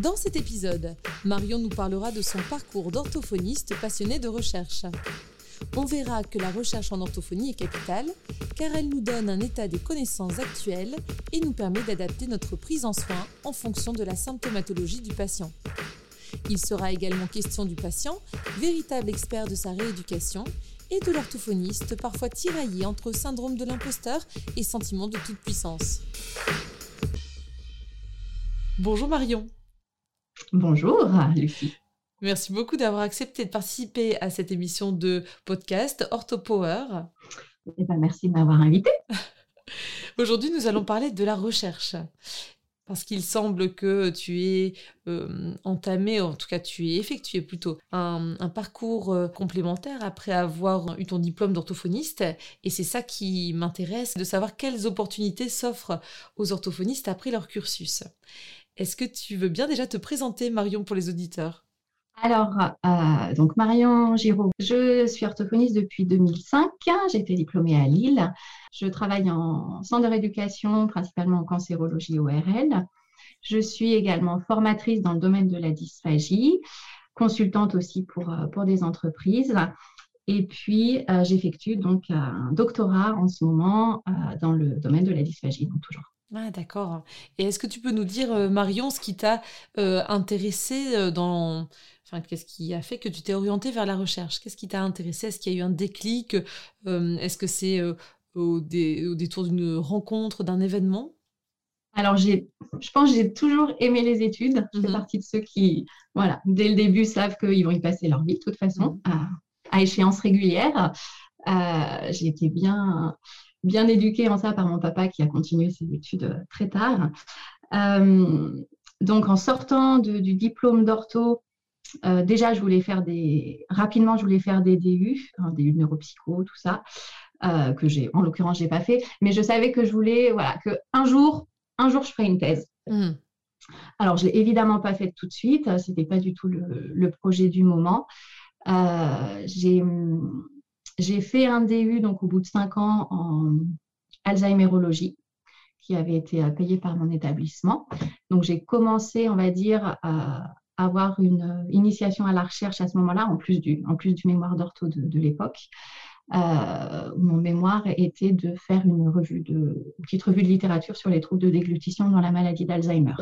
Dans cet épisode, Marion nous parlera de son parcours d'orthophoniste passionné de recherche. On verra que la recherche en orthophonie est capitale, car elle nous donne un état des connaissances actuelles et nous permet d'adapter notre prise en soin en fonction de la symptomatologie du patient. Il sera également question du patient, véritable expert de sa rééducation, et de l'orthophoniste, parfois tiraillé entre syndrome de l'imposteur et sentiment de toute puissance. Bonjour Marion. Bonjour Lucie. Merci beaucoup d'avoir accepté de participer à cette émission de podcast OrthoPower. Eh ben, merci de m'avoir invité. Aujourd'hui, nous allons parler de la recherche. Parce qu'il semble que tu es euh, entamé, en tout cas tu es effectué plutôt, un, parcours euh, complémentaire après avoir eu ton diplôme d'orthophoniste. Et c'est ça qui m'intéresse, de savoir quelles opportunités s'offrent aux orthophonistes après leur cursus. Est-ce que tu veux bien déjà te présenter, Marion, pour les auditeurs? Alors, euh, donc Marion Giraud, je suis orthophoniste depuis 2005. J'ai été diplômée à Lille. Je travaille en centre de rééducation, principalement en cancérologie ORL. Je suis également formatrice dans le domaine de la dysphagie, consultante aussi pour, euh, pour des entreprises. Et puis, euh, j'effectue donc un doctorat en ce moment dans le domaine de la dysphagie, donc toujours. Ah, d'accord. Et est-ce que tu peux nous dire, euh, Marion, ce qui t'a euh, intéressé euh, dans... Enfin, qu'est-ce qui a fait que tu t'es orientée vers la recherche? Qu'est-ce qui t'a intéressé? Est-ce qu'il y a eu un déclic? Est-ce que c'est au, détour d'une rencontre, d'un événement? Alors, j'ai, je pense que j'ai toujours aimé les études. Je fais mmh partie de ceux qui, voilà, dès le début, savent qu'ils vont y passer leur vie, de toute façon, mmh. à, à échéance régulière. j'ai été bien bien éduquée en ça par mon papa qui a continué ses études euh, très tard. Euh, donc, en sortant du diplôme d'ortho, euh, déjà, je voulais faire des. Rapidement, je voulais faire des DU, hein, des neuropsycho, tout ça, que j'ai, en l'occurrence, j'ai pas fait. Mais je savais que je voulais, voilà, que un jour, un jour, je ferais une thèse. Mmh. Alors, je l'ai évidemment pas faite tout de suite. C'était pas du tout le, le projet du moment. j'ai j'ai fait un DU donc au bout de cinq ans en Alzheimerologie qui avait été payé par mon établissement. Donc j'ai commencé, on va dire, à avoir une initiation à la recherche à ce moment-là, en plus du, en plus du mémoire d'ortho de, l'époque. Euh, mon mémoire était de faire une revue de, petite revue de littérature sur les troubles de déglutition dans la maladie d'Alzheimer.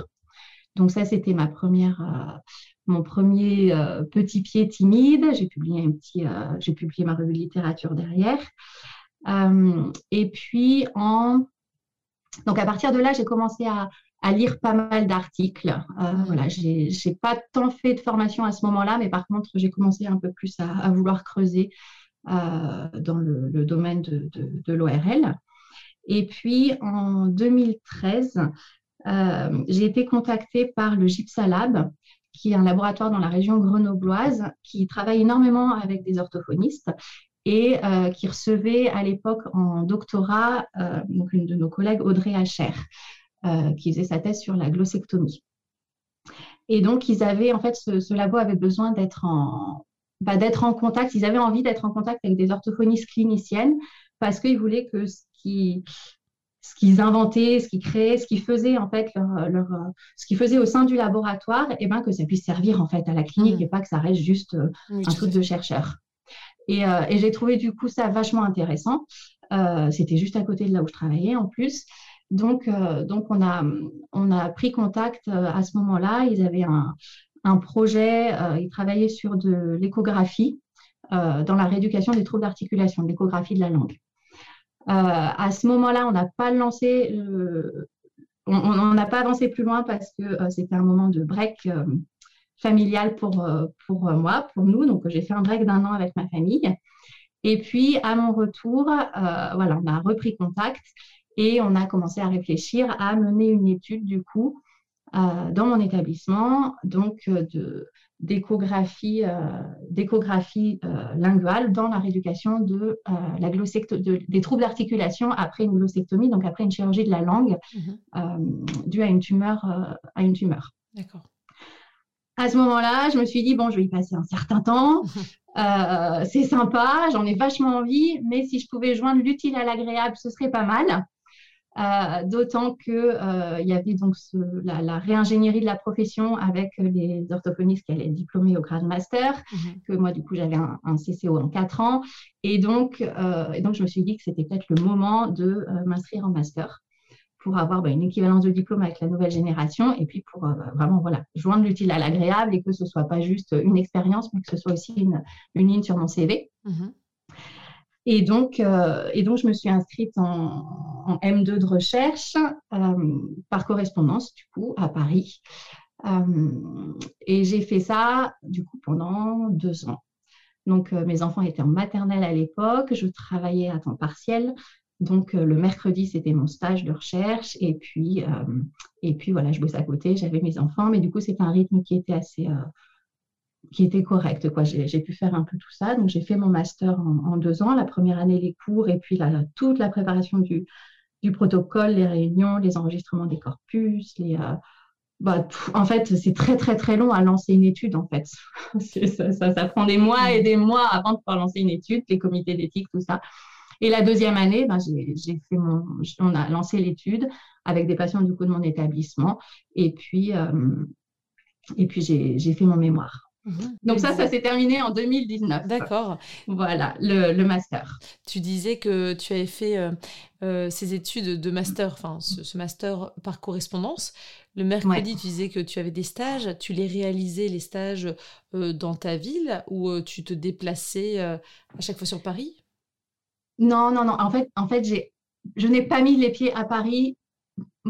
Donc ça, c'était ma première, euh, mon premier euh, petit pied timide. J'ai publié un petit, euh, j'ai publié ma revue de littérature derrière. et puis en, donc à partir de là, j'ai commencé à, lire pas mal d'articles. voilà, j'ai, pas tant fait de formation à ce moment-là, mais par contre, j'ai commencé un peu plus à, vouloir creuser dans le, domaine de, l'ORL. Et puis en 2013, euh, j'ai été contactée par le Gypsalab, qui est un laboratoire dans la région grenobloise qui travaille énormément avec des orthophonistes et euh, qui recevait à l'époque en doctorat euh, donc une de nos collègues, Audrey Hacher, qui faisait sa thèse sur la glossectomie. Et donc, ils avaient, en fait, ce, labo avait besoin d'être en, bah, d'être en contact, ils avaient envie d'être en contact avec des orthophonistes cliniciennes parce qu'ils voulaient que ce qui, ce qu'ils inventaient, ce qu'ils créaient, ce qu'ils faisaient en fait, leur, ce qu'ils faisaient au sein du laboratoire, et eh ben que ça puisse servir en fait à la clinique mmh. et pas que ça reste juste euh, un truc de chercheur. Euh, et, j'ai trouvé du coup ça vachement intéressant. Euh, c'était juste à côté de là où je travaillais en plus. Donc, donc on, a, on a pris contact à ce moment-là. Ils avaient un, un projet, ils travaillaient sur de l'échographie dans la rééducation des troubles d'articulation, l'échographie de la langue. Euh, à ce moment-là, on n'a pas lancé, euh, on n'a pas avancé plus loin parce que euh, c'était un moment de break familial pour, pour moi, pour nous. Donc, j'ai fait un break d'un an avec ma famille. Et puis, à mon retour, voilà, on a repris contact et on a commencé à réfléchir à mener une étude, du coup, dans mon établissement, donc de d'échographie d'échographie linguale dans la rééducation de la des troubles d'articulation après une glossectomie, donc après une chirurgie de la langue mmh due à une tumeur à une tumeur. D'accord à ce moment-là, je me suis dit, bon, je vais y passer un certain temps. Euh, c'est sympa, j'en ai vachement envie, mais si je pouvais joindre l'utile à l'agréable, ce serait pas mal. Euh, d'autant qu'il euh, y avait donc la, réingénierie de la profession avec les orthophonistes qui allaient diplômer au grade master, mhm. que moi, du coup, j'avais un, CCO en quatre ans. Et donc, et donc, je me suis dit que c'était peut-être le moment de m'inscrire en master pour avoir bah, une équivalence de diplôme avec la nouvelle génération et puis pour euh, vraiment voilà, joindre l'utile à l'agréable et que ce ne soit pas juste une expérience, mais que ce soit aussi une, une ligne sur mon CV. Mhm. Et, donc, euh, et donc, je me suis inscrite en, M2 de recherche euh, par correspondance, du coup, à Paris. et j'ai fait ça, du coup, pendant deux ans. Donc, mes enfants étaient en maternelle à l'époque, je travaillais à temps partiel donc, euh, le mercredi, c'était mon stage de recherche. Et puis, euh, et puis voilà, je bossais à côté, j'avais mes enfants. Mais du coup, c'était un rythme qui était assez. Euh, qui était correct. Quoi. J'ai, pu faire un peu tout ça. Donc, j'ai fait mon master en, deux ans. La première année, les cours et puis toute la préparation du, du, protocole, les réunions, les enregistrements des corpus. Les, bah, en fait, c'est très, très, très long à lancer une étude, en fait. ça, ça, ça, prend des mois et des mois avant de pouvoir lancer une étude, les comités d'éthique, tout ça. Et la deuxième année, ben, j'ai fait mon, on a lancé l'étude avec des patients du coup de mon établissement. Et puis, euh, et puis j'ai fait mon mémoire. Donc ça, ça s'est terminé en 2019. D'accord. Voilà, le, master. Tu disais que tu avais fait euh, euh, ces études de master, enfin ce, master par correspondance. Le mercredi, tu disais que tu avais des stages. Tu les réalisais, les stages, dans ta ville ou tu te déplaçais à chaque fois sur Paris? Non, non, non. En fait, en fait je n'ai pas mis les pieds à Paris.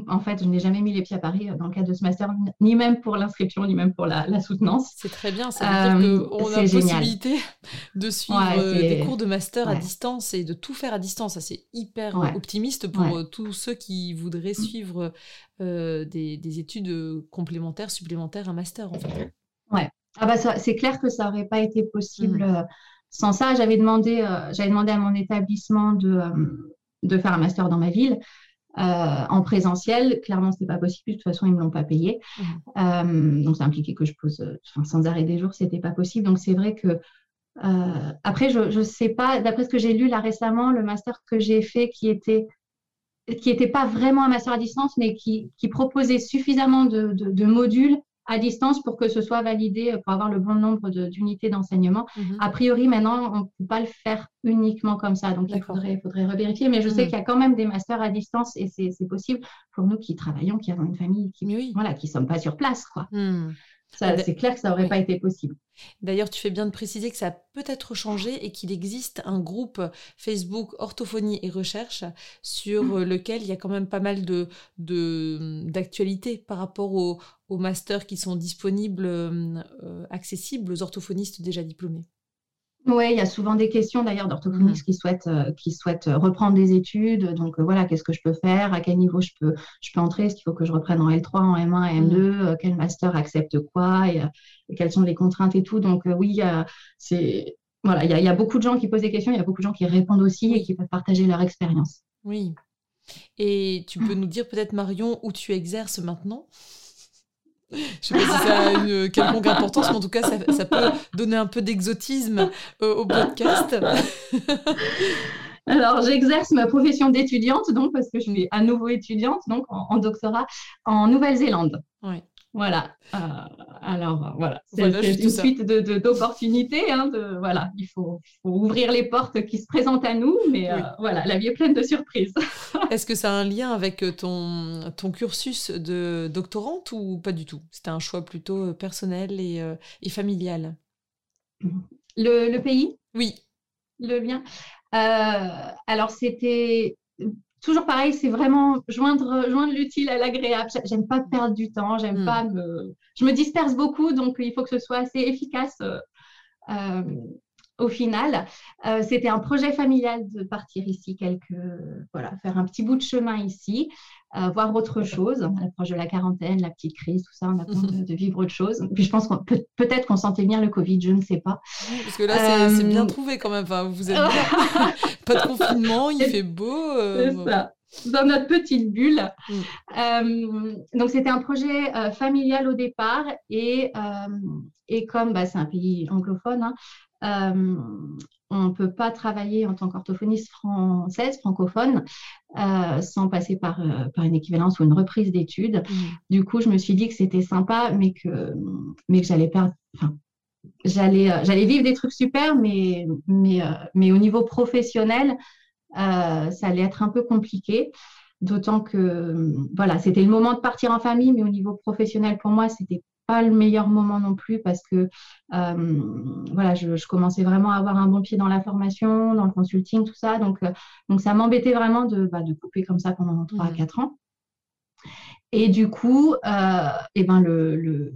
En fait, je n'ai jamais mis les pieds à Paris euh, dans le cadre de ce master, ni même pour l'inscription, ni même pour la, soutenance. C'est très bien. Ça veut dire qu'on a la possibilité de suivre euh, des cours de master à distance et de tout faire à distance. Ça, c'est hyper optimiste pour euh, tous ceux qui voudraient suivre des, études complémentaires, supplémentaires, un master, en fait. Ouais. Ah bah c'est clair que ça n'aurait pas été possible. Mmh. Sans ça, j'avais demandé, euh, j'avais demandé à mon établissement de, euh, de faire un master dans ma ville. Euh, en présentiel, clairement, ce n'était pas possible. De toute façon, ils ne me l'ont pas payé. Mmh. donc, ça impliquait que je pose sans arrêt des jours, ce n'était pas possible. Donc, c'est vrai que. après, je ne sais pas, d'après ce que j'ai lu là récemment, le master que j'ai fait qui était qui n'était pas vraiment un master à distance, mais qui, qui proposait suffisamment de, de modules à distance pour que ce soit validé, euh, pour avoir le bon nombre d'unités d'enseignement. Mhm. A priori, maintenant, on ne peut pas le faire uniquement comme ça. Donc, il faudrait, faudrait revérifier. Mais je sais mhm. qu'il y a quand même des masters à distance et c'est possible pour nous qui travaillons, qui avons une famille, qui voilà, qui ne sommes pas sur place. Quoi. Hmm. C'est clair que ça n'aurait pas été possible. D'ailleurs, tu fais bien de préciser que ça a peut-être changé et qu'il existe un groupe Facebook orthophonie et recherche sur mmh. lequel il y a quand même pas mal de d'actualités par rapport aux, masters qui sont disponibles, euh, accessibles aux orthophonistes déjà diplômés. Oui, il y a souvent des questions d'ailleurs d'orthophonistes mmh. qui souhaitent, euh, qui souhaitent euh, reprendre des études. Donc euh, voilà, qu'est-ce que je peux faire? À quel niveau je peux, je peux entrer? Est-ce qu'il faut que je reprenne en L3, en M1 et M2 Quel master accepte quoi? Et, quelles sont les contraintes et tout? Donc oui, c'est voilà, il y, a, beaucoup de gens qui posent des questions, il y a beaucoup de gens qui répondent aussi et qui peuvent partager leur expérience. Oui. Et tu peux nous dire peut-être Marion où tu exerces maintenant? Je ne sais pas si ça a une quelconque importance, mais en tout cas, ça, peut donner un peu d'exotisme euh, au podcast. Alors, j'exerce ma profession d'étudiante, donc parce que je suis à nouveau étudiante, donc en doctorat en Nouvelle-Zélande. Oui. Voilà. Euh, alors, voilà. C'est une suite d'opportunités. Hein, de, voilà. Il faut, ouvrir les portes qui se présentent à nous, mais euh, voilà, la vie est pleine de surprises. Est-ce que ça a un lien avec euh, ton, ton cursus de doctorante ou pas du tout? C'était un choix plutôt personnel et, et familial? Le, le, pays? Oui. Le lien? Alors, c'était toujours pareil, c'est vraiment joindre, joindre l'utile à l'agréable. J'aime pas perdre du temps, j'aime hmm. pas me. Je me disperse beaucoup, donc il faut que ce soit assez efficace euh, euh, au final. Euh, c'était un projet familial de partir ici, quelques, voilà, faire un petit bout de chemin ici. Voir autre chose. À l'approche de la quarantaine, la petite crise, tout ça, on a besoin de, vivre autre chose. Puis je pense qu'on peut, peut-être qu'on sentait venir le Covid, je ne sais pas. Parce que là, c'est bien trouvé quand même. Enfin, vous êtes bien. pas de confinement, il fait beau. c'est ça dans notre petite bulle. Mm. Euh, donc, c'était un projet euh, familial au départ et, euh, et comme bah, c'est un pays anglophone, hein, on ne peut pas travailler en tant qu'orthophoniste française, francophone, sans passer par, par une équivalence ou une reprise d'études. Mm. Du coup, je me suis dit que c'était sympa, mais que, mais que j'allais perdre. j'allais, j'allais vivre des trucs super, mais, mais, mais au niveau professionnel, euh, ça allait être un peu compliqué. D'autant que voilà, c'était le moment de partir en famille, mais au niveau professionnel, pour moi, c'était pas le meilleur moment non plus parce que euh, voilà, je, commençais vraiment à avoir un bon pied dans la formation, dans le consulting, tout ça. Donc, euh, donc ça m'embêtait vraiment de, bah, de couper comme ça pendant 3 à 4 mmh. ans. Et du coup, et eh ben le,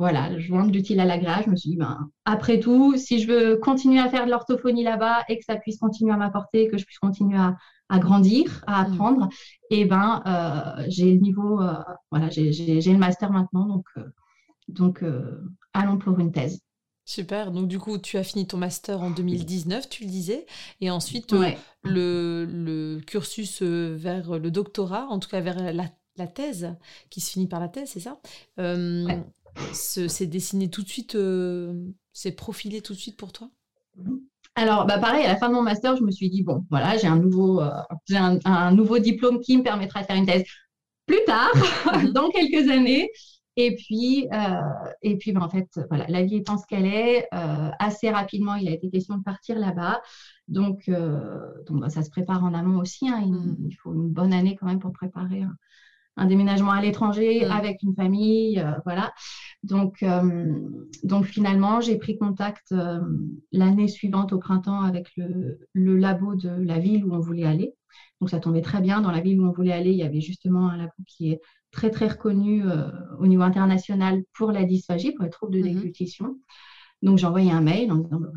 voilà, je de l'utile à l'agréable. Je me suis dit, ben, après tout, si je veux continuer à faire de l'orthophonie là-bas et que ça puisse continuer à m'apporter, que je puisse continuer à, grandir, à mm. apprendre, et ben, euh, j'ai le niveau, euh, voilà, j'ai le master maintenant, donc, euh, donc allons pour une thèse. Super. Donc, du coup, tu as fini ton master en 2019, tu le disais. Et ensuite, le, cursus vers le doctorat, en tout cas vers la, thèse, qui se finit par la thèse, c'est ça c'est dessiné tout de suite, c'est euh, profilé tout de suite pour toi? Alors, bah pareil, à la fin de mon master, je me suis dit, bon, voilà, j'ai un, nouveau, euh, un, nouveau diplôme qui me permettra de faire une thèse plus tard, dans quelques années. Et puis, euh, et puis bah, en fait, voilà, la vie étant ce qu'elle est, assez rapidement, il a été question de partir là-bas. Donc, donc bah, ça se prépare en amont aussi. Hein. Mhm. il, faut une bonne année quand même pour préparer un déménagement à l'étranger mm. avec une famille, euh, voilà. Donc, euh, donc finalement, j'ai pris contact euh, l'année suivante au printemps avec le, labo de la ville où on voulait aller. Donc ça tombait très bien. Dans la ville où on voulait aller, il y avait justement un labo qui est très très reconnu au niveau international pour la dysphagie, pour les troubles de mm-hmm. déglutition. Donc j'ai envoyé un mail en disant bah,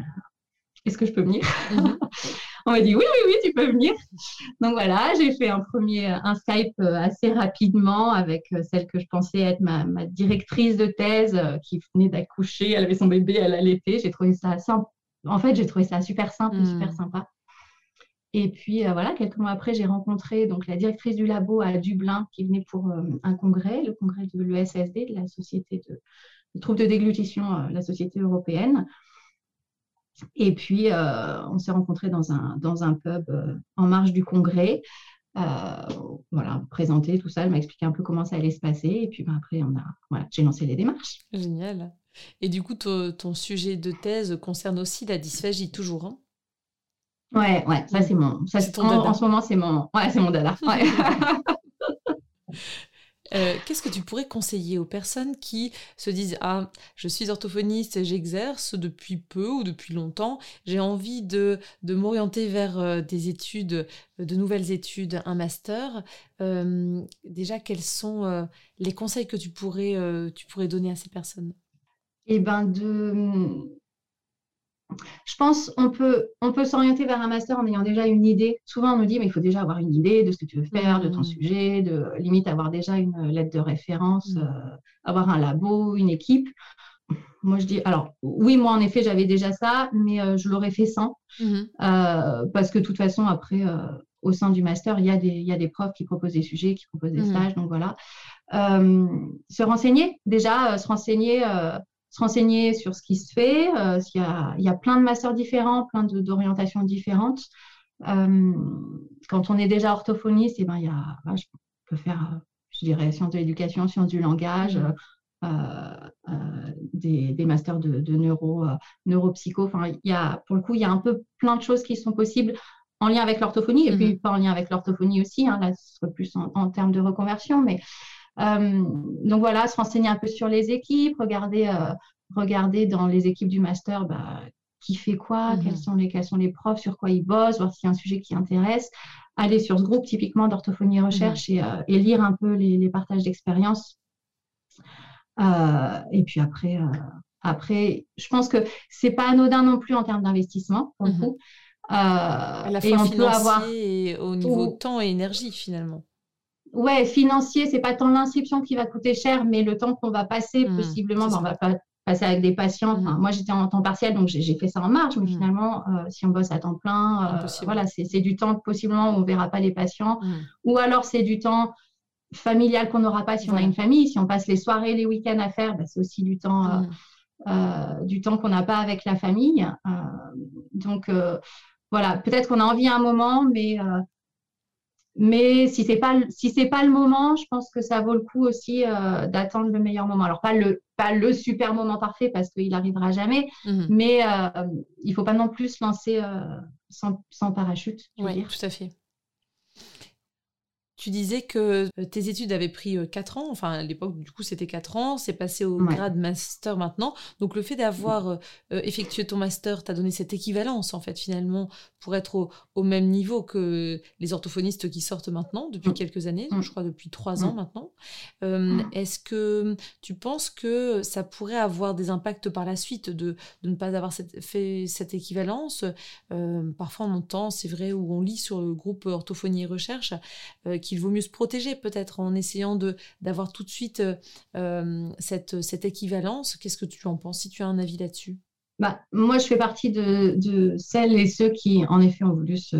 est-ce que je peux venir? Mm-hmm. On m'a dit oui, oui, oui, tu peux venir. Donc voilà, j'ai fait un premier un Skype euh, assez rapidement avec euh, celle que je pensais être ma, directrice de thèse euh, qui venait d'accoucher. Elle avait son bébé, elle allaitait. J'ai trouvé ça simple. En fait, j'ai trouvé ça super simple et super sympa. Et puis voilà, quelques mois après, j'ai rencontré donc la directrice du labo à Dublin qui venait pour un congrès, le congrès de l'ESSD, de la Société de, troubles de déglutition, la Société européenne. Et puis, euh, on s'est rencontrés dans un, dans un pub euh, en marge du congrès. Euh, voilà, présenter tout ça. Elle m'a expliqué un peu comment ça allait se passer. Et puis ben, après, j'ai lancé les démarches. Génial. Et du coup, ton, sujet de thèse concerne aussi la dysphagie, toujours hein? Ouais, ouais, ça c'est mon. Ça, en, en, ce moment, c'est mon. Ouais, c'est mon dada. Ouais. Euh, qu'est-ce que tu pourrais conseiller aux personnes qui se disent Ah, je suis orthophoniste j'exerce depuis peu ou depuis longtemps, j'ai envie de, de m'orienter vers euh, des études, euh, de nouvelles études, un master. déjà, quels sont les conseils que tu pourrais, tu pourrais donner à ces personnes? Eh bien, de je pense on peut, on peut s'orienter vers un master en ayant déjà une idée. Souvent, on nous dit, mais il faut déjà avoir une idée de ce que tu veux faire, de ton mmh. sujet, de limite avoir déjà une lettre de référence, mmh. euh, avoir un labo, une équipe. Moi, je dis, alors oui, moi, en effet, j'avais déjà ça, mais euh, je l'aurais fait sans. Mmh. Euh, parce que de toute façon, après, au sein du master, il y, a des, il y a des profs qui proposent des sujets, qui proposent des stages. Donc voilà. se renseigner, déjà, se renseigner se renseigner sur ce qui se fait. Euh, il, y a, il, y a, plein de masters différents, plein d'orientations différentes. Euh, quand on est déjà orthophoniste, et eh ben, il y a, je peux faire, je dirais, sciences de l'éducation, sciences du langage, euh, des, des, masters de, de neuro, neuropsycho. Enfin, il y a, pour le coup, il y a un peu plein de choses qui sont possibles en lien avec l'orthophonie, et puis mm-hmm. pas en lien avec l'orthophonie aussi, hein, là, ce serait plus en, en, termes de reconversion, mais euh, donc voilà, se renseigner un peu sur les équipes, regarder, euh, regarder dans les équipes du master bah, qui fait quoi, mhm. quels, sont les, quels sont les profs, sur quoi ils bossent, voir s'il y a un sujet qui intéresse, aller sur ce groupe typiquement d'orthophonie recherche mhm. euh, et, lire un peu les, partages d'expérience. et puis après, après, je pense que c'est pas anodin non plus en termes d'investissement, pour le mhm. coup. à la fois et on peut avoir... et au niveau temps et énergie finalement. Ouais, financier, c'est pas tant l'inscription qui va coûter cher, mais le temps qu'on va passer, mmh, possiblement, ben, on va pas passer avec des patients. Mmh. moi, j'étais en temps partiel, donc j'ai fait ça en marge, mais mmh. finalement, euh, si on bosse à temps plein, euh, voilà, c'est du temps possiblement où on verra pas les patients, ou alors c'est du temps familial qu'on n'aura pas si on a une famille. Si on passe les soirées, les week-ends à faire, ben, c'est aussi du temps, du temps qu'on n'a pas avec la famille. donc voilà, peut-être qu'on a envie à un moment, mais mais si c'est pas si c'est pas le moment, je pense que ça vaut le coup aussi euh, d'attendre le meilleur moment. Alors pas le pas le super moment parfait parce qu'il n'arrivera jamais, mmh mais euh, il faut pas non plus se lancer euh, sans, sans, parachute. Oui, tout à fait. Tu disais que euh, tes études avaient pris 4 euh, ans, enfin à l'époque du coup c'était 4 ans, c'est passé au grade master maintenant. Donc le fait d'avoir euh, effectué ton master t'a donné cette équivalence en fait finalement pour être au, même niveau que les orthophonistes qui sortent maintenant depuis mm. quelques années, mm. je crois depuis 3 ans mm. maintenant. Est-ce que tu penses que ça pourrait avoir des impacts par la suite de, de ne pas avoir fait cette équivalence? Parfois on entend, c'est vrai, où on lit sur le groupe orthophonie et recherche qui il vaut mieux se protéger peut-être en essayant de d'avoir tout de suite euh, euh, cette, cette équivalence. Qu'est-ce que tu en penses si tu as un avis là-dessus? Bah, Moi, je fais partie de, de, celles et ceux qui, en effet, ont voulu se,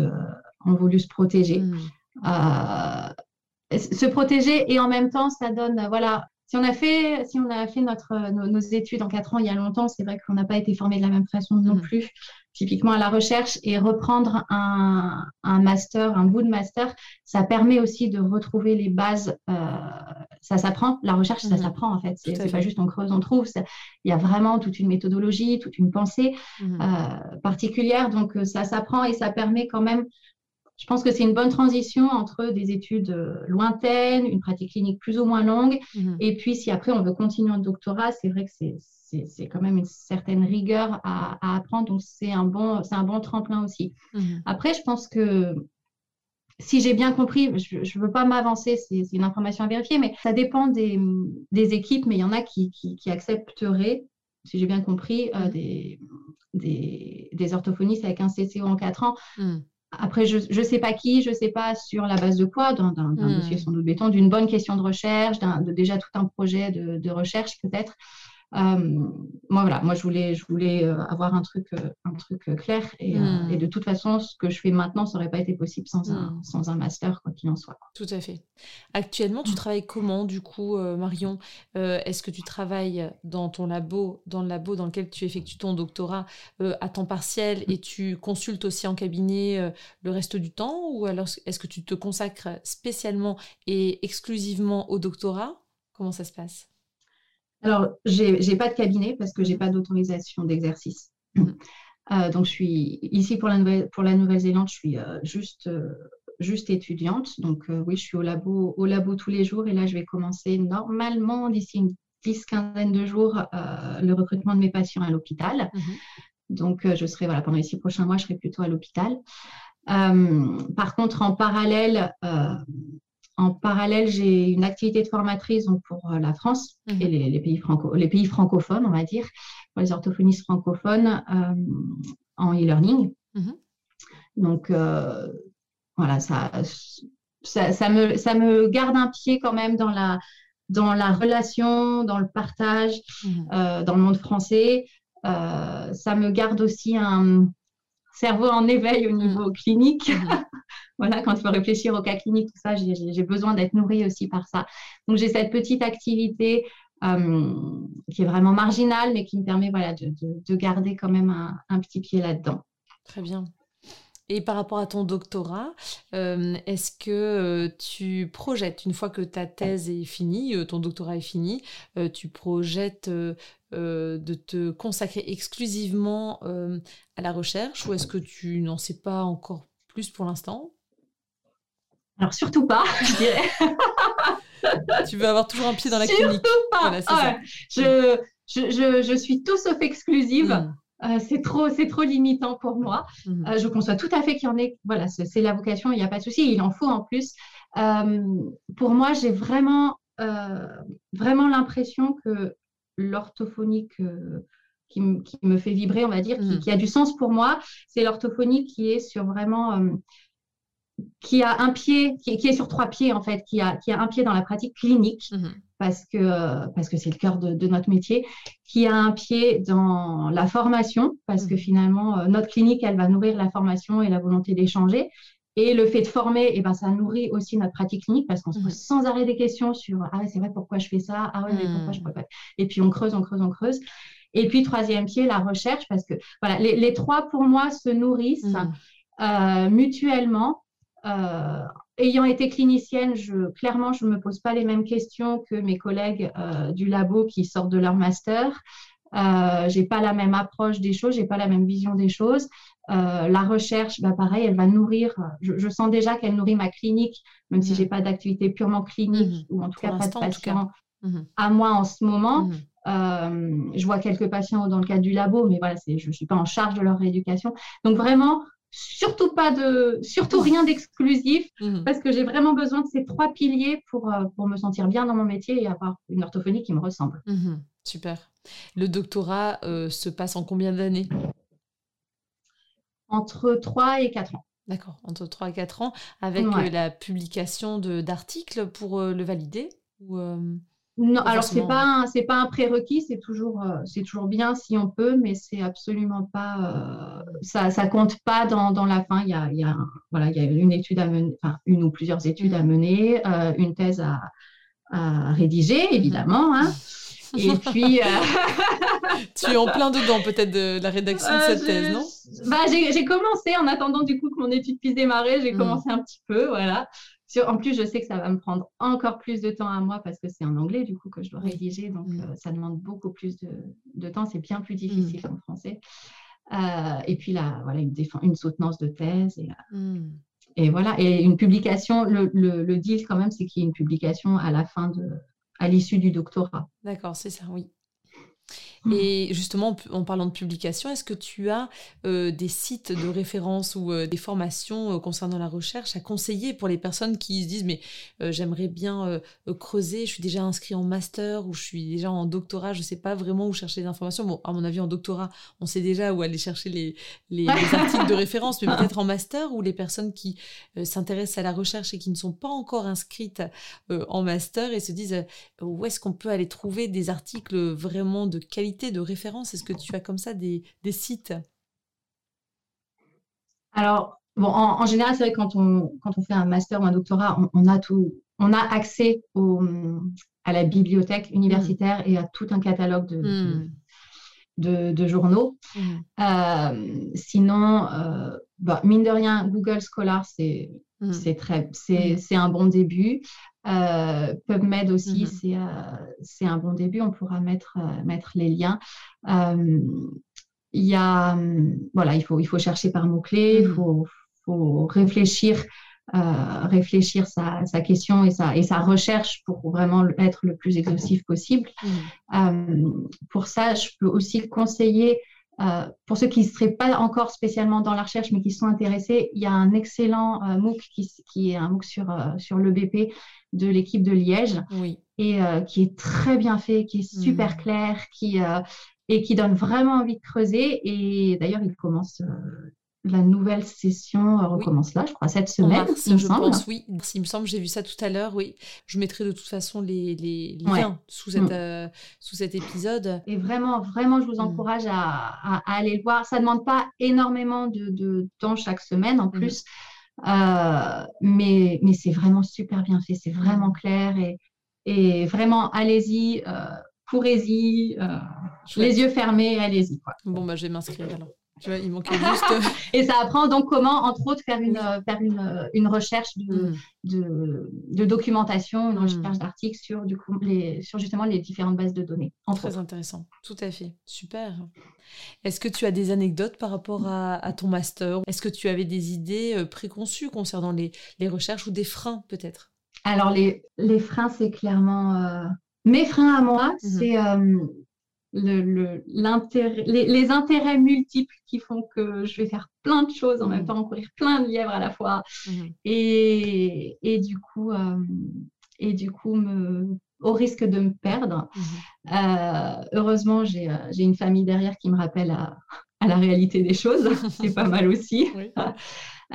ont voulu se protéger. Hmm. Euh, se protéger et en même temps, ça donne, voilà, si on a fait, si on a fait notre, nos, études en quatre ans il y a longtemps, c'est vrai qu'on n'a pas été formé de la même façon non hmm. plus typiquement à la recherche, et reprendre un, master, un bout de master, ça permet aussi de retrouver les bases. Euh, ça s'apprend, la recherche, ça mhm. s'apprend en fait. C'est pas juste on creuse, on trouve. Il y a vraiment toute une méthodologie, toute une pensée mhm. euh, particulière. Donc euh, ça s'apprend et ça permet quand même. Je pense que c'est une bonne transition entre des études lointaines, une pratique clinique plus ou moins longue, mhm. et puis si après on veut continuer un doctorat, c'est vrai que c'est quand même une certaine rigueur à, apprendre. Donc, c'est un, bon, un bon tremplin aussi. Mhm. Après, je pense que si j'ai bien compris, je ne veux pas m'avancer, c'est une information à vérifier, mais ça dépend des, équipes, mais il y en a qui, accepteraient, si j'ai bien compris, euh, mhm. des, des, orthophonistes avec un CCO en 4 ans. Après, je ne sais pas qui, je ne sais pas sur la base de quoi, d'un dossier sans doute béton, d'une bonne question de recherche, de déjà tout un projet de, de recherche peut-être. Euh, moi, voilà, moi, je voulais, je voulais euh, avoir un truc, euh, un truc clair. Et, hmm. et, de toute façon, ce que je fais maintenant, ça n'aurait pas été possible sans, un, hmm. sans un master, quoi qu'il en soit. Tout à fait. Actuellement, tu hmm. travailles comment, du coup, Marion? Est-ce que tu travailles dans ton labo, dans le labo dans lequel tu effectues ton doctorat à temps partiel et tu consultes aussi en cabinet le reste du temps Ou alors est-ce que tu te consacres spécialement et exclusivement au doctorat? Comment ça se passe? Alors, je n'ai pas de cabinet parce que je n'ai pas d'autorisation d'exercice. Euh, donc, je suis ici pour la Nouvelle-Zélande, je suis euh, juste, euh, juste étudiante. Donc, oui, je suis au labo, au labo tous les jours et là, je vais commencer normalement d'ici une dix, quinzaine de jours le recrutement de mes patients à l'hôpital. Mhm. Donc, je serai, voilà, pendant les six prochains mois, je serai plutôt à l'hôpital. par contre, en parallèle, en parallèle, j'ai une activité de formatrice pour euh, la France et mhm. les, pays les, pays francophones, on va dire, pour les orthophonistes francophones euh, en e-learning. Mhm. Donc, euh, voilà, ça, ça, me, ça me garde un pied quand même dans la, dans la relation, dans le partage, mhm. dans le monde français. ça me garde aussi un cerveau en éveil au niveau clinique. voilà, quand il faut réfléchir au cas clinique, tout ça, j'ai besoin d'être nourrie aussi par ça. Donc, j'ai cette petite activité euh, qui est vraiment marginale, mais qui me permet voilà, de, garder quand même un, petit pied là-dedans. Très bien. Et par rapport à ton doctorat, euh, est-ce que euh, tu projettes, une fois que ta thèse est finie, ton doctorat est fini, tu projettes de te consacrer exclusivement à la recherche ou est-ce que tu n'en sais pas encore plus pour l'instant? Alors, surtout pas, je dirais. tu veux avoir toujours un pied dans la surtout clinique. Pas. Ah je, je, je, suis tout sauf exclusive. Hmm. Euh, c'est trop, c'est trop limitant pour moi. Hmm. Euh, je conçois tout à fait qu'il y en ait. Voilà, c'est la vocation, il n'y a pas de souci. Il en faut en plus. Euh, pour moi, j'ai vraiment, vraiment l'impression que l'orthophonie qui, qui, me fait vibrer, on va dire, qui, hmm. qui, a du sens pour moi, c'est l'orthophonie qui est sur vraiment qui a un pied, qui, est sur trois pieds en fait, qui a, qui a un pied dans la pratique clinique, mhm. parce que parce que c'est le cœur de, notre métier, qui a un pied dans la formation, parce que mhm. finalement euh, notre clinique, elle va nourrir la formation et la volonté d'échanger. Et le fait de former, eh ben, ça nourrit aussi notre pratique clinique parce qu'on se pose mhm. sans arrêt des questions sur ah c'est vrai, pourquoi je fais ça? Ah ouais, mais pourquoi je peux pas Et puis on creuse, on creuse, on creuse. Et puis troisième pied, la recherche, parce que voilà, les, les trois pour moi se nourrissent euh, mutuellement euh, ayant été clinicienne, je, clairement, je ne me pose pas les mêmes questions que mes collègues euh, du labo qui sortent de leur master. Euh, j'ai pas la même approche des choses, j'ai pas la même vision des choses. Euh, la recherche, bah pareil, elle va nourrir. Je, sens déjà qu'elle nourrit ma clinique, même si si mmh. j'ai pas d'activité purement clinique mmh. ou en tout cas pas de patient mmh. à moi en ce moment. je vois quelques patients dans le cadre du labo, mais voilà, je ne suis pas en charge de leur rééducation. Donc vraiment, surtout pas de, surtout rien d'exclusif, mhm. parce que j'ai vraiment besoin de ces trois piliers pour, euh, pour me sentir bien dans mon métier et avoir une orthophonie qui me ressemble. Mhm. Super. Le doctorat euh, se passe en combien d'années? Entre 3 et 4 ans. D'accord, entre 3 et 4 ans, avec euh, la publication d'articles pour le valider ou, non, alors c'est pas c'est pas un prérequis, c'est toujours euh, c'est toujours bien si on peut, mais c'est absolument pas euh, ça ça compte pas dans, dans la fin. Il y a, il y a voilà il y a une étude à mener, enfin une ou plusieurs études à mm. mener, euh, une thèse à, à rédiger évidemment, hein. Et puis tu es en plein dedans peut-être de la rédaction de cette thèse, non? Bah j'ai commencé en attendant du coup que mon étude puisse démarrer, j'ai mm. commencé un petit peu, voilà en plus, je sais que ça va me prendre encore plus de temps à moi parce que c'est en anglais du coup que je dois rédiger, donc mm. euh, ça demande beaucoup plus de, temps. C'est bien plus difficile mm. en français. Euh, et puis là, voilà, une, une soutenance de thèse et, euh, et, voilà. Et une publication. Le, le deal quand même, c'est qu'il y ait une publication à la fin de, à l'issue du doctorat. D'accord, c'est ça, oui. Mmh. Et justement, en parlant de publication, est-ce que tu as euh, des sites de référence ou euh, des formations euh, concernant la recherche à conseiller pour les personnes qui se disent mais j'aimerais bien creuser, je suis déjà inscrit en master ou je suis déjà en doctorat, je ne sais pas vraiment où chercher des informations. Bon, à mon avis, en doctorat, on sait déjà où aller chercher les, les, articles de référence, mais peut-être en master ou les personnes qui s'intéressent à la recherche et qui ne sont pas encore inscrites en master et se disent où est-ce qu'on peut aller trouver des articles vraiment de qualité de référence? Est-ce que tu as comme ça des, sites? Alors, bon, en, général, c'est vrai que quand on, quand on fait un master ou un doctorat, on, a tout, on a accès au, à la bibliothèque universitaire et à tout un catalogue de, de, hmm. journaux. Hmm. Euh, sinon, euh, bah, mine de rien, Google Scholar, c'est c'est très c'est un bon début. Euh, PubMed aussi, mhm. euh, c'est un bon début. On pourra mettre, euh, mettre les liens. Euh, il y a, voilà, il faut, il faut chercher par mots-clés, il mhm. faut, faut, réfléchir, réfléchir sa, sa, question et sa, et sa recherche pour vraiment être le plus exhaustif possible. Mhm. pour ça, je peux aussi conseiller euh, pour ceux qui ne seraient pas encore spécialement dans la recherche, mais qui sont intéressés, il y a un excellent euh, MOOC qui, qui, est un MOOC sur, euh, sur l'EBP de l'équipe de Liège et qui est très bien fait, qui est super mmh. clair, qui, et qui donne vraiment envie de creuser. Et d'ailleurs, il commence la nouvelle session recommence là, je crois, cette semaine. je pense, oui. Il me semble, j'ai vu ça tout à l'heure, oui. Je mettrai de toute façon les, liens sous, cette, mm. euh, sous cet épisode. Et vraiment, vraiment, je vous mm. encourage à, aller le voir. Ça ne demande pas énormément de, temps chaque semaine en mm. plus, euh, mais, mais c'est vraiment super bien fait, c'est vraiment clair et, et vraiment, allez-y. Euh, courez-y, les yeux fermés, allez-y. Bon, bah, je vais m'inscrire alors il manquait juste. et ça apprend donc comment, entre autres, faire une, faire une, une recherche de, mm. de, de, documentation, une mm. recherche d'articles sur, du coup, les, sur justement les différentes bases de données. Très intéressant, tout à fait. Super. Est-ce que tu as des anecdotes par rapport à, à ton master? Est-ce que tu avais des idées euh, préconçues concernant les, les recherches ou des freins peut-être? Alors, les, les freins, c'est clairement. Euh, mes freins à moi, mm-hmm. c'est. Euh, le, les, les, intérêts multiples qui font que je vais faire plein de choses en même mmh. temps, courir plein de lièvres à la fois. Mmh. Et, et, du coup, euh, et du coup me, au risque de me perdre. Mmh. Euh, heureusement, euh, j'ai une famille derrière qui me rappelle à, à la réalité des choses. C'est pas mal aussi.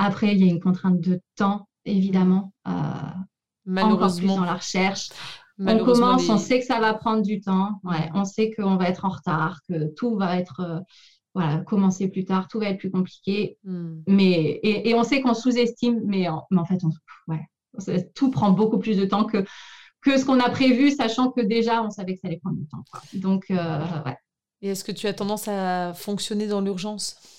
Après, il y a une contrainte de temps, évidemment. Malheureusement. Encore plus dans la recherche. On commence, on sait que ça va prendre du temps. Ouais, on sait qu'on va être en retard, que tout va être voilà, commencer plus tard, tout va être plus compliqué. Hmm. Mais, et, on sait qu'on sous-estime, mais, en, mais en fait, ouais, tout prend beaucoup plus de temps que, que ce qu'on a prévu, sachant que déjà, on savait que ça allait prendre du temps. Donc, euh, ouais. Et est-ce que tu as tendance à fonctionner dans l'urgence?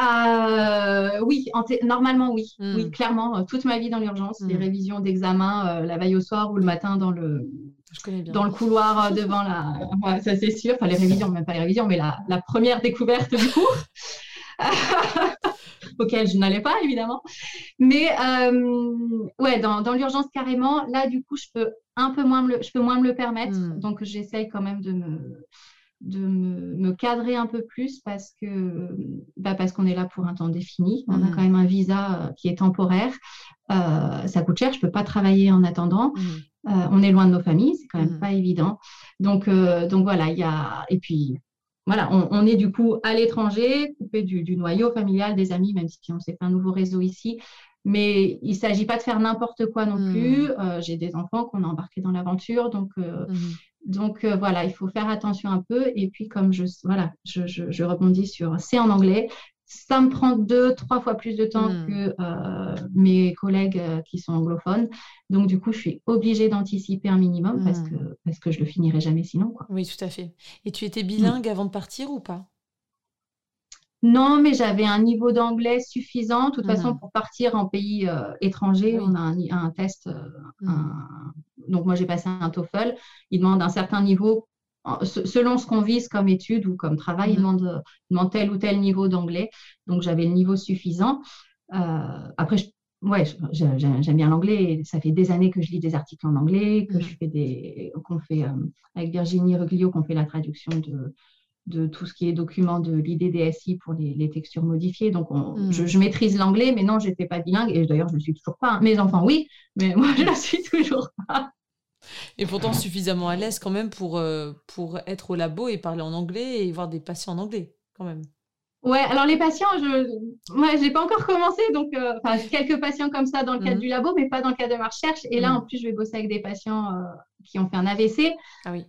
Euh, oui, normalement oui. Hmm. Oui, clairement, euh, toute ma vie dans l'urgence, les hmm. révisions d'examen la veille au soir ou le matin dans le, dans le couloir euh, devant la. ça, c'est sûr. Enfin, les révisions, même pas les révisions, mais la, la première découverte du cours. auquel je n'allais pas, évidemment. Mais euh, ouais, dans, dans l'urgence carrément, là, du coup, je peux un peu moins me le, je peux moins me le permettre. Hmm. Donc, j'essaye quand même de me, de me, cadrer un peu plus parce que bah parce qu'on est là pour un temps défini. On a hmm. quand même un visa euh, qui est temporaire. ça coûte cher, je peux pas travailler en attendant. Hmm. Euh, on est loin de nos familles, c'est quand même mm. pas évident. Donc, euh, donc voilà, il y a. Et puis, voilà, on, est du coup à l'étranger, coupé du, noyau familial, des amis, même si on s'est fait un nouveau réseau ici. Mais il ne s'agit pas de faire n'importe quoi non mm. plus. Euh, j'ai des enfants qu'on a embarqués dans l'aventure. Donc, donc voilà, il faut faire attention un peu. Et puis, comme je, voilà, je, je rebondis sur c'est en anglais, ça me prend deux, trois fois plus de temps hmm. que euh, mes collègues euh, qui sont anglophones. Donc, du coup, je suis obligée d'anticiper un minimum parce, hmm. que, parce que je le finirai jamais sinon. Quoi. Oui, tout à fait. Et tu étais bilingue avant de partir ou pas? Non, mais j'avais un niveau d'anglais suffisant. De toute façon, pour partir en pays euh, étranger, on a un, test. Donc, moi, j'ai passé un TOEFL. Il demande un certain niveau selon ce qu'on vise comme étude ou comme travail, il, mhm. demande, tel ou tel niveau d'anglais. Donc, j'avais le niveau suffisant. Euh, après, ouais, j'aime bien l'anglais. Ça fait des années que je lis des articles en anglais, que je fais des, qu'on fait euh, avec Virginie Reglio, qu'on fait la traduction de, de tout ce qui est document de l'IDDSI pour les, textures modifiées. Donc, mhm. je, maîtrise l'anglais, mais non, je n'étais pas bilingue. Et d'ailleurs, je ne le suis toujours pas. Hein. Mes enfants, oui, mais moi, je ne le suis toujours pas. Et pourtant suffisamment à l'aise quand même pour, euh, pour être au labo et parler en anglais et voir des patients en anglais quand même. Ouais, alors les patients, je j'ai pas encore commencé, donc euh, enfin quelques patients comme ça dans le cadre mhm. du labo, mais pas dans le cadre de ma recherche. Et là, mhm. en plus, je vais bosser avec des patients euh, qui ont fait un AVC. Ah oui.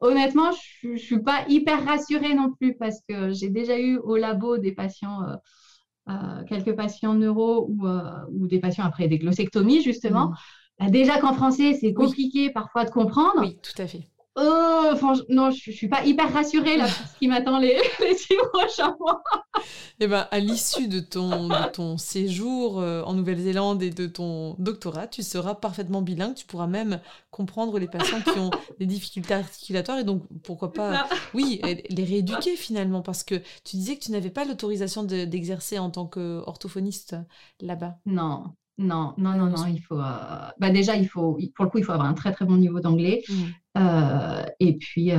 honnêtement, je, je suis pas hyper rassurée non plus parce que j'ai déjà eu au labo des patients, quelques patients neuro ou, ou, des patients après des glossectomies justement. Mhm. Bah, déjà qu'en français, c'est compliqué parfois de comprendre. Oui, tout à fait. Oh, non, je ne suis pas hyper rassurée là pour ce qui m'attend les, les six prochains mois. Eh ben, à l'issue de ton, ton séjour euh, en Nouvelle-Zélande et de ton doctorat, tu seras parfaitement bilingue. Tu pourras même comprendre les patients qui ont des difficultés articulatoires et donc pourquoi pas, oui, les rééduquer finalement parce que tu disais que tu n'avais pas l'autorisation d'exercer en tant qu'orthophoniste là-bas. Non, non, non, non, non, il faut. Euh, bah déjà, il faut, pour le coup, il faut avoir un très très bon niveau d'anglais. Mmh. Euh, et puis, euh,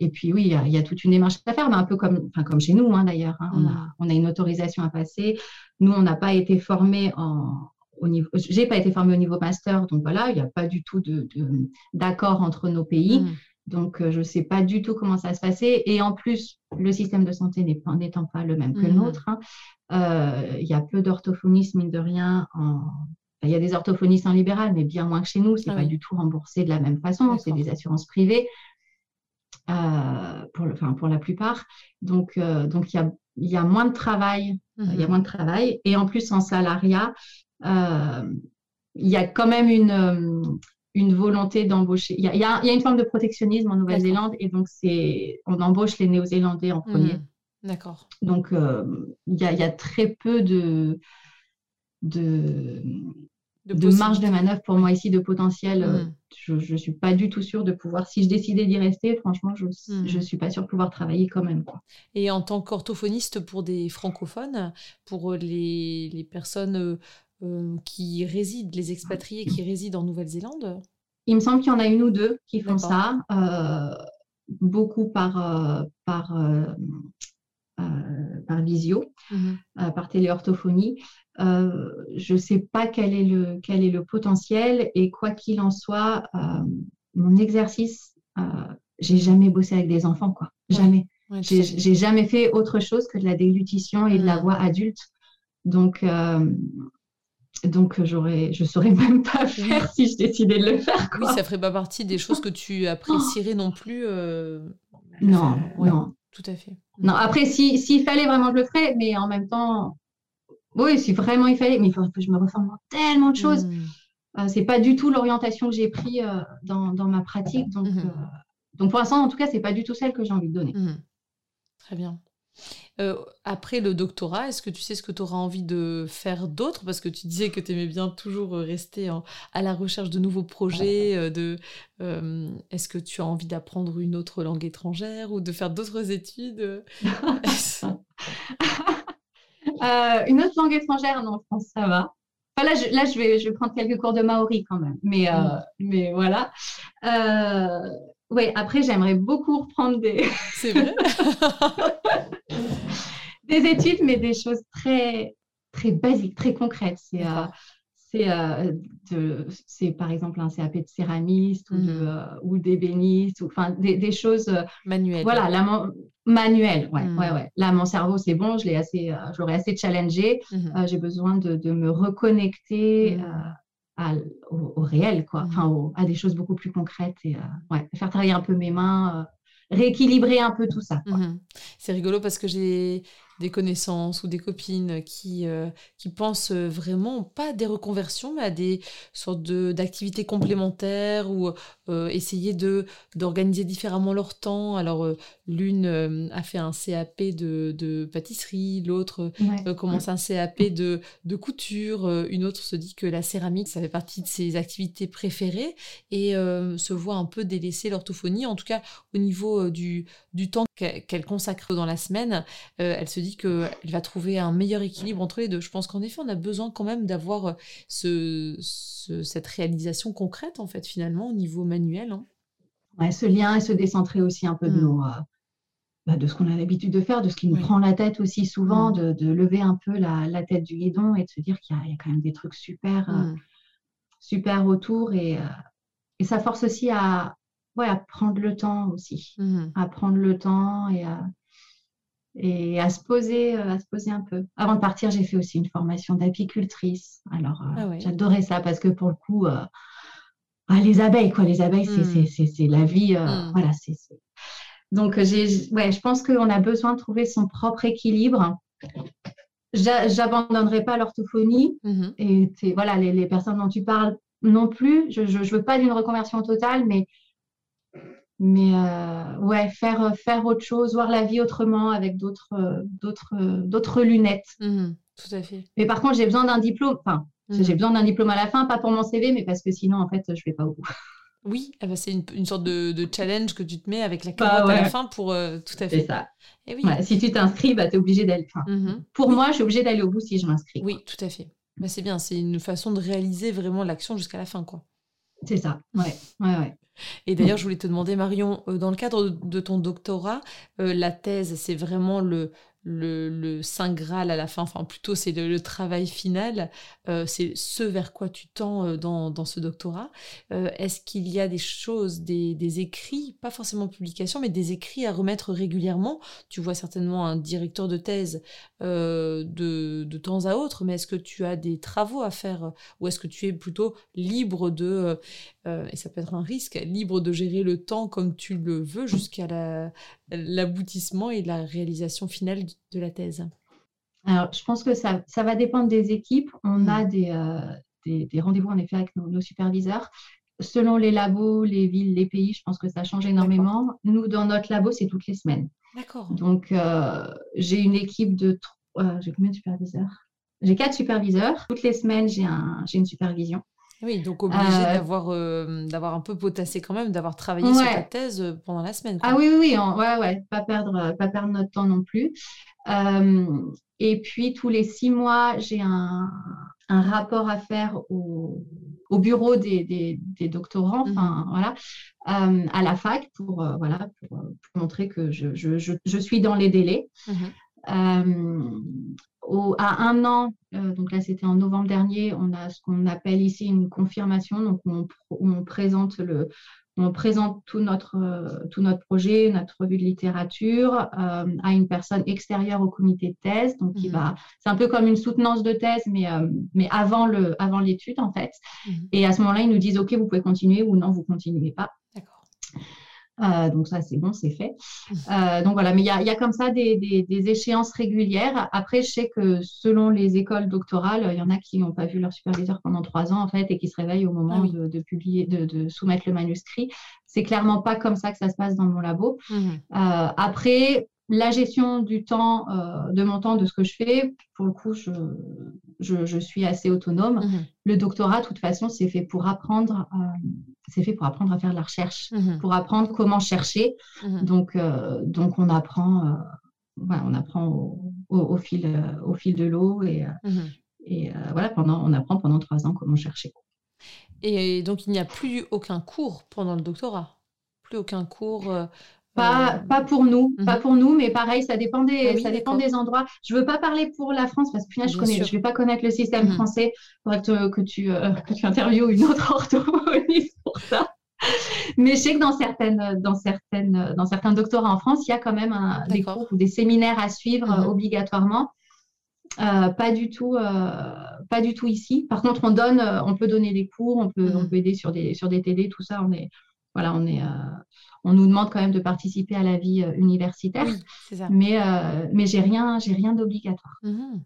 et puis oui, il y, a toute une démarche à faire, mais un peu comme, enfin, comme chez nous hein, d'ailleurs. Hein. on, a, mmh. on, a, une autorisation à passer. Nous, on n'a pas été formés en, au niveau. J'ai pas été formée au niveau master, donc voilà, il n'y a pas du tout de, d'accord entre nos pays. Mmh. Donc, je ne sais pas du tout comment ça va se passer. Et en plus, le système de santé n'étant pas le même que le nôtre, hein, euh, il y a peu d'orthophonistes, mine de rien. Il y a des orthophonistes en libéral, mais bien moins que chez nous. Ce n'est ah pas du tout remboursé de la même façon. C'est des assurances privées euh, pour, le, pour la plupart. Donc, euh, donc il, y a, y a moins de travail. Il y a mhm. moins de travail. Et en plus, en salariat, il y a quand même une, une volonté d'embaucher. Il, y a une forme de protectionnisme en Nouvelle-Zélande et donc c'est on embauche les Néo-Zélandais en premier. Mhm. D'accord. Donc, euh, il y, a très peu de, de, de, marge de manœuvre pour moi ici, de potentiel. Euh, hmm. Je ne suis pas du tout sûre de pouvoir, si je décidais d'y rester, franchement, je ne hmm. suis pas sûre de pouvoir travailler quand même. Et en tant qu'orthophoniste pour des francophones, pour les, les personnes euh, qui résident, les expatriés qui résident en Nouvelle-Zélande? Il me semble qu'il y en a une ou deux qui font ça. beaucoup par, par euh, par visio, mhm. euh, par téléorthophonie. Euh, je ne sais pas quel est, le, quel est le potentiel et quoi qu'il en soit, mon exercice, j'ai jamais bossé avec des enfants, quoi. Jamais. j'ai jamais fait autre chose que de la déglutition et de la mm. voix adulte. Donc, donc, j'aurais, je saurais même pas faire si je décidais de le faire. Oui, ça ferait pas partie des choses que tu apprécierais non plus. Euh, non, non. Tout à fait. Non, après, s'il si, fallait vraiment, je le ferais, mais en même temps, oui, si vraiment il fallait, mais il faut que je me reforme dans tellement de choses. Hmm. Euh, c'est pas du tout l'orientation que j'ai pris euh, dans, dans, ma pratique. Donc, hmm. donc pour l'instant, en tout cas, c'est pas du tout celle que j'ai envie de donner. Hmm. Très bien. Euh, après le doctorat, est-ce que tu sais ce que tu auras envie de faire d'autre? Parce que tu disais que tu aimais bien toujours euh, rester à la recherche de nouveaux projets. Euh, de, est-ce que tu as envie d'apprendre une autre langue étrangère ou de faire d'autres études? Une autre langue étrangère, non, je pense ça va. là, je, là je, vais, je vais prendre quelques cours de maori quand même. Mais, mm. mais voilà. Oui, après, j'aimerais beaucoup reprendre des. C'est vrai? des études, mais des choses très, très basiques, très concrètes. C'est. Euh, euh, c'est par exemple un CAP de céramiste ou, de, mhm. euh, ou d'ébéniste, enfin des, des, choses manuelles. Voilà, la manuel. Ouais, ouais, mhm. ouais. Là, mon cerveau, c'est bon, je l'ai assez, j'aurais assez challengé. Mhm. j'ai besoin de, de, me reconnecter au, réel, quoi. Enfin, mmh. à des choses beaucoup plus concrètes et euh, faire travailler un peu mes mains, euh, rééquilibrer un peu tout ça. Mmh C'est rigolo parce que j'ai des connaissances ou des copines qui, euh, qui pensent vraiment pas à des reconversions, mais à des sortes d'activités complémentaires ou euh, essayer de d'organiser différemment leur temps. Alors, euh, l'une a fait un CAP de, de pâtisserie, l'autre commence un CAP de, de couture, une autre se dit que la céramique, ça fait partie de ses activités préférées et se voit un peu délaisser l'orthophonie, en tout cas au niveau du, du temps qu'elle consacre dans la semaine. elle se dit qu'elle va trouver un meilleur équilibre entre les deux. Je pense qu'en effet, on a besoin quand même d'avoir euh, ce, cette réalisation concrète, en fait, finalement, au niveau manuel. Hein. Ouais, ce lien et se décentrer aussi un peu de, mm. euh, bah, de ce qu'on a l'habitude de faire, de ce qui nous prend la tête aussi souvent, mm. de, lever un peu la, tête du guidon et de se dire qu'il y, a quand même des trucs super, euh, mm. super autour. Et, et, ça force aussi à, ouais, à prendre le temps aussi, à prendre le temps et à et à se poser, euh, à se poser un peu. Avant de partir, j'ai fait aussi une formation d'apicultrice. Alors, euh, ah j'adorais ça parce que pour le coup, euh, ah, les abeilles, quoi, les abeilles, c'est hmm. la vie. Hmm. Voilà, c'est. Donc, ouais, je pense qu'on a besoin de trouver son propre équilibre. J'abandonnerai pas l'orthophonie mm-hmm. et voilà, les, les, personnes dont tu parles non plus. Je ne veux pas d'une reconversion totale, mais mais euh, ouais, faire, faire autre chose, voir la vie autrement avec d'autres, d'autres, d'autres lunettes. Mmh, tout à fait. Mais par contre, j'ai besoin d'un diplôme. Enfin, mmh. j'ai besoin d'un diplôme à la fin, pas pour mon CV, mais parce que sinon, en fait, je vais pas au bout. Oui, eh ben, c'est une, une, sorte de, de, challenge que tu te mets avec la bah carotte à la fin pour euh, tout à fait. C'est ça. Et eh oui. si tu t'inscris, bah, tu es obligé d'aller. Mmh. Pour moi, je suis obligée d'aller au bout si je m'inscris. Oui, tout à fait. Bah, c'est bien, c'est une façon de réaliser vraiment l'action jusqu'à la fin. quoi. C'est ça, ouais, ouais, ouais. Et d'ailleurs, je voulais te demander, Marion, euh, dans le cadre de ton doctorat, euh, la thèse, c'est vraiment le, le, le, Saint Graal à la fin, enfin plutôt c'est le, travail final, euh, c'est ce vers quoi tu tends euh, dans, dans, ce doctorat. Euh, est-ce qu'il y a des choses, des, des, écrits, pas forcément publications, mais des écrits à remettre régulièrement? Tu vois certainement un directeur de thèse de, de, temps à autre, mais est-ce que tu as des travaux à faire? Ou est-ce que tu es plutôt libre de, et ça peut être un risque, libre de gérer le temps comme tu le veux jusqu'à la, l'aboutissement et la réalisation finale de la thèse Alors, je pense que ça, ça va dépendre des équipes. On hmm. a des, euh, des, des rendez-vous en effet avec nos, superviseurs. Selon les labos, les villes, les pays, je pense que ça change énormément. Nous, dans notre labo, c'est toutes les semaines. D'accord. Donc, euh, j'ai une équipe de... Euh, j'ai combien de superviseurs? J'ai quatre superviseurs. Toutes les semaines, j'ai un, une supervision. Oui, donc obligé euh, d'avoir euh, d'avoir un peu potassé quand même, d'avoir travaillé sur ta thèse euh, pendant la semaine. Ah oui, oui, oui, ouais, ouais, pas perdre, pas perdre notre temps non plus. et puis tous les six mois, j'ai un, un, rapport à faire au, au bureau des, des, des doctorants, mmh. enfin voilà, à la fac pour voilà pour, montrer que je, je, je, suis dans les délais. Mmh à un an, donc là c'était en novembre dernier, on a ce qu'on appelle ici une confirmation. Donc on présente le, on présente tout notre, euh, tout notre projet, notre revue de littérature euh, à une personne extérieure au comité de thèse. Donc, mhm. va, c'est un peu comme une soutenance de thèse, mais, euh, mais avant, le, avant l'étude, en fait. Mhm. Et à ce moment-là, ils nous disent, OK, vous pouvez continuer ou non, vous continuez pas. D'accord. Euh, donc ça, c'est bon, c'est fait. Euh, donc voilà, mais il y a, comme ça des, échéances régulières. Après, je sais que selon les écoles doctorales, il y en a qui n'ont pas vu leur superviseur pendant trois ans en fait et qui se réveillent au moment ah de, publier, de, soumettre le manuscrit. C'est clairement pas comme ça que ça se passe dans mon labo. Mmh. Euh, après, la gestion du temps, de mon temps, de ce que je fais, pour le coup, je, je, suis assez autonome. Mhm. Le doctorat, de toute façon, c'est fait pour apprendre, euh, c'est fait pour apprendre à faire de la recherche, mhm. pour apprendre comment chercher. Mhm. Donc, euh, donc, on apprend, on apprend au, fil, au fil de l'eau et, et voilà, pendant, on apprend pendant trois ans comment chercher. Et donc, il n'y a plus aucun cours pendant le doctorat, plus aucun cours pas, euh, pas pour nous, pas mhm. pour nous, mais pareil, ça dépend des, ah ça dépend des endroits. Je veux pas parler pour la France parce que je connais, je vais pas connaître le système mhm. français. Il faudrait que, tu, euh, que tu interviewes une autre orthophoniste pour ça. Mais je sais que dans certaines, dans certaines, dans certains doctorats en France, il y a quand même des cours ou des séminaires à suivre mhm. obligatoirement. Euh, pas du tout, pas du tout ici. Par contre, on donne, on peut donner des cours, on peut, on peut aider sur des, sur des TD, tout ça. On est, voilà, on est, on nous demande quand même de participer à la vie euh, universitaire. Mais, euh, mais j'ai rien, j'ai rien d'obligatoire. Mmh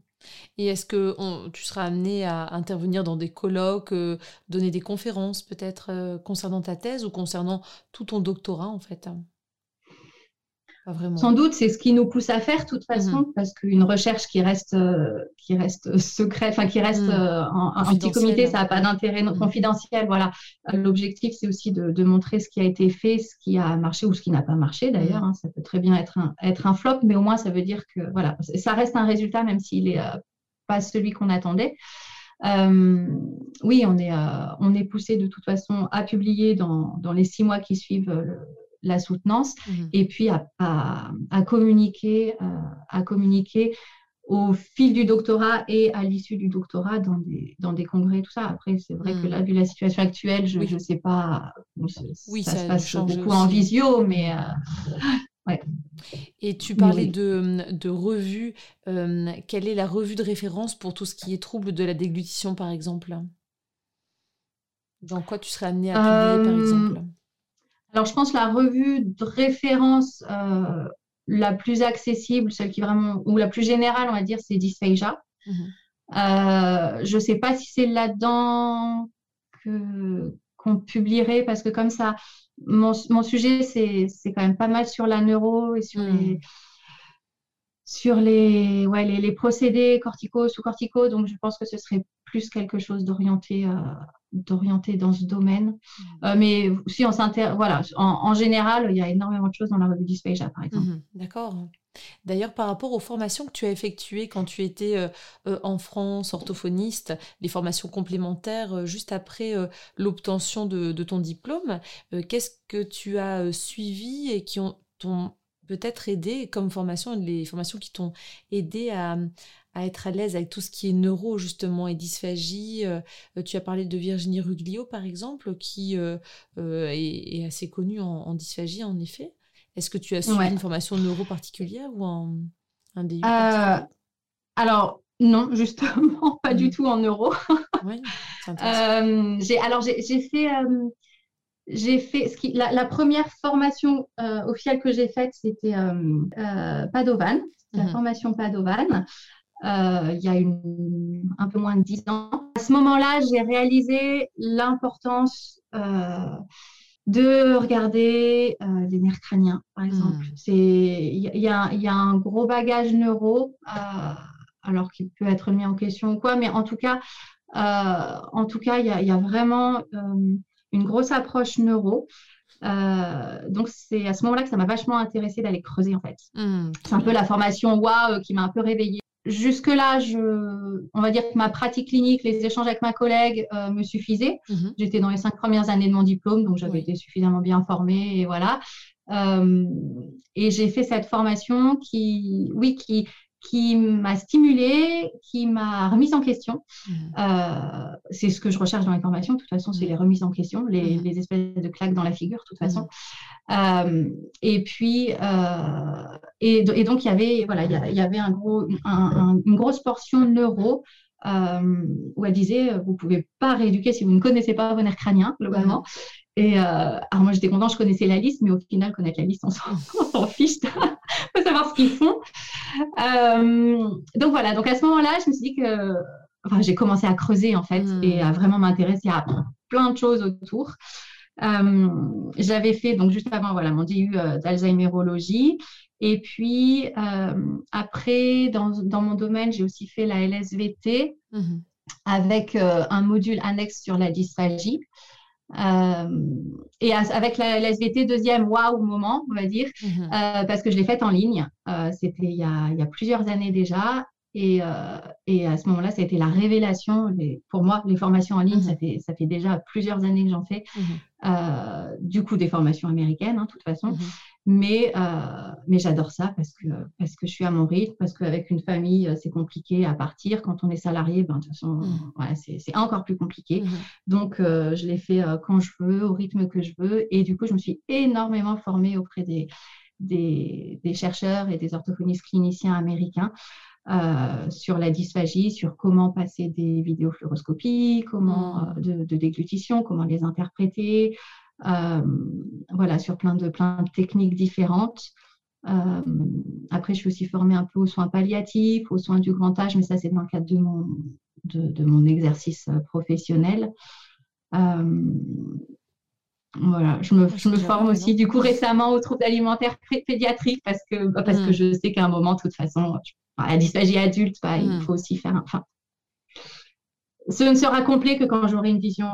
Et est-ce que tu seras amené à intervenir dans des colloques, euh, donner des conférences peut-être concernant ta thèse ou concernant tout ton doctorat en fait? Sans doute, c'est ce qui nous pousse à faire, de toute façon, mhm. parce qu'une recherche qui reste, euh, qui reste secrète, enfin qui reste mhm. euh, en, petit comité, ça n'a pas d'intérêt mhm. confidentiel. Voilà. L'objectif, c'est aussi de, montrer ce qui a été fait, ce qui a marché ou ce qui n'a pas marché d'ailleurs. Hein. Ça peut très bien être un, être un flop, mais au moins ça veut dire que voilà, ça reste un résultat, même s'il n'est euh, pas celui qu'on attendait. oui, on est, on est poussé de toute façon à publier dans, dans les six mois qui suivent le, la soutenance mhm. et puis à, communiquer, euh, à communiquer au fil du doctorat et à l'issue du doctorat dans des, dans des congrès, tout ça. Après, c'est vrai que mhm. là, vu la situation actuelle, je ne sais pas, oui, ça, se passe beaucoup en visio, mais euh, ouais. Et tu parlais de, de revue. Euh, quelle est la revue de référence pour tout ce qui est trouble de la déglutition, par exemple? Dans quoi tu serais amené à publier, par exemple? Alors, je pense la revue de référence euh, la plus accessible, celle qui vraiment, ou la plus générale, on va dire, c'est Dysphagia. Mhm. Euh, je ne sais pas si c'est là-dedans qu'on publierait, parce que comme ça, mon, sujet, c'est quand même pas mal sur la neuro et sur mhm. les sur les, ouais, les, procédés corticaux, sous-corticaux. Donc, je pense que ce serait plus quelque chose d'orienté euh, d'orienter dans ce domaine. Mmh. Euh, mais si on s'intéresse, voilà, en, général, il y a énormément de choses dans la revue Dysphagia, par exemple. Mmh, d'accord. D'ailleurs, par rapport aux formations que tu as effectuées quand tu étais euh, euh, en France, orthophoniste, les formations complémentaires juste après l'obtention de, ton diplôme, qu'est-ce que tu as suivi et qui ont peut-être aidé comme formation, les formations qui t'ont aidé à, à être à l'aise avec tout ce qui est neuro justement et dysphagie. Euh, euh, tu as parlé de Virginie Ruglio par exemple, qui euh, est, assez connue en, dysphagie en effet. Est-ce que tu as suivi une formation neuro particulière ou un, un DU Alors non, justement, pas du mmh. tout en neuro. oui, j'ai, alors j'ai fait j'ai fait ce qui, la, première formation officielle que j'ai faite, c'était Padovan, la mmh formation Padovan. Euh, il y a une, un peu moins de dix ans. À ce moment-là, j'ai réalisé l'importance euh, de regarder euh, les nerfs crâniens, par hmm. exemple. Il y, a, y, a, un gros bagage neuro, alors qu'il peut être mis en question ou quoi, mais en tout cas, en tout cas, il y a, y a, vraiment une grosse approche neuro. donc c'est à ce moment-là que ça m'a vachement intéressé d'aller creuser en fait. Hmm. C'est un peu la formation WA qui m'a un peu réveillée jusque-là, on va dire que ma pratique clinique, les échanges avec ma collègue euh, me suffisaient. Mhm. J'étais dans les cinq premières années de mon diplôme, donc j'avais été suffisamment bien formée et voilà. Euh, et j'ai fait cette formation qui, oui, qui, qui m'a stimulée, qui m'a remise en question. Mmh. Euh, c'est ce que je recherche dans les formations. De toute façon, c'est mmh. les remises en question, les, mmh. espèces de claques dans la figure, de toute façon. Euh, et puis, euh, et, donc, il y avait, voilà, il y, avait un gros, une grosse portion neuro où elle disait, vous ne pouvez pas rééduquer si vous ne connaissez pas vos nerfs crâniens, globalement. Et alors moi, j'étais contente, je connaissais la liste, mais au final, connaître la liste, on s'en fiche. faut savoir ce qu'ils font. Euh, donc voilà, donc à ce moment-là, je me suis dit que enfin, j'ai commencé à creuser en fait hmm. et à vraiment m'intéresser à plein de choses autour. Euh, j'avais fait donc juste avant voilà mon DU euh, d'Alzheimerologie et puis après dans, dans, mon domaine j'ai aussi fait la LSVT hmm. avec un module annexe sur la dysphagie. Euh, et avec la, SVT, deuxième waouh moment, on va dire, mhm. euh, parce que je l'ai faite en ligne. Euh, c'était il, il, y a plusieurs années déjà. Et, et à ce moment-là, ça a été la révélation. pour moi, les formations en ligne, ça, mhm. fait, ça fait déjà plusieurs années que j'en fais. Mhm. du coup, des formations américaines, hein, de toute façon. Mais, euh, mais j'adore ça parce que, parce que je suis à mon rythme, parce qu'avec une famille, euh, c'est compliqué à partir. Quand on est salarié, ben, de toute façon, mmh. c'est encore plus compliqué. Mmh. Donc, euh, je l'ai fait quand je veux, au rythme que je veux. Et du coup, je me suis énormément formée auprès des, des, des chercheurs et des orthophonistes cliniciens américains. sur la dysphagie, sur comment passer des vidéofluoroscopies, comment mmh. de, de, déglutition, comment les interpréter, voilà, sur plein de, plein de techniques différentes. Euh, après, je suis aussi formée un peu aux soins palliatifs, aux soins du grand âge, mais ça, c'est dans le cadre de mon, de, mon exercice euh, professionnel. voilà, je me, je me forme aussi du coup récemment aux troubles alimentaires pédiatriques parce que, bah, parce que mm. je sais qu'à un moment, de toute façon, à dysphagie adulte, bah, il mm. faut aussi faire. Enfin, ce ne sera complet que quand j'aurai une vision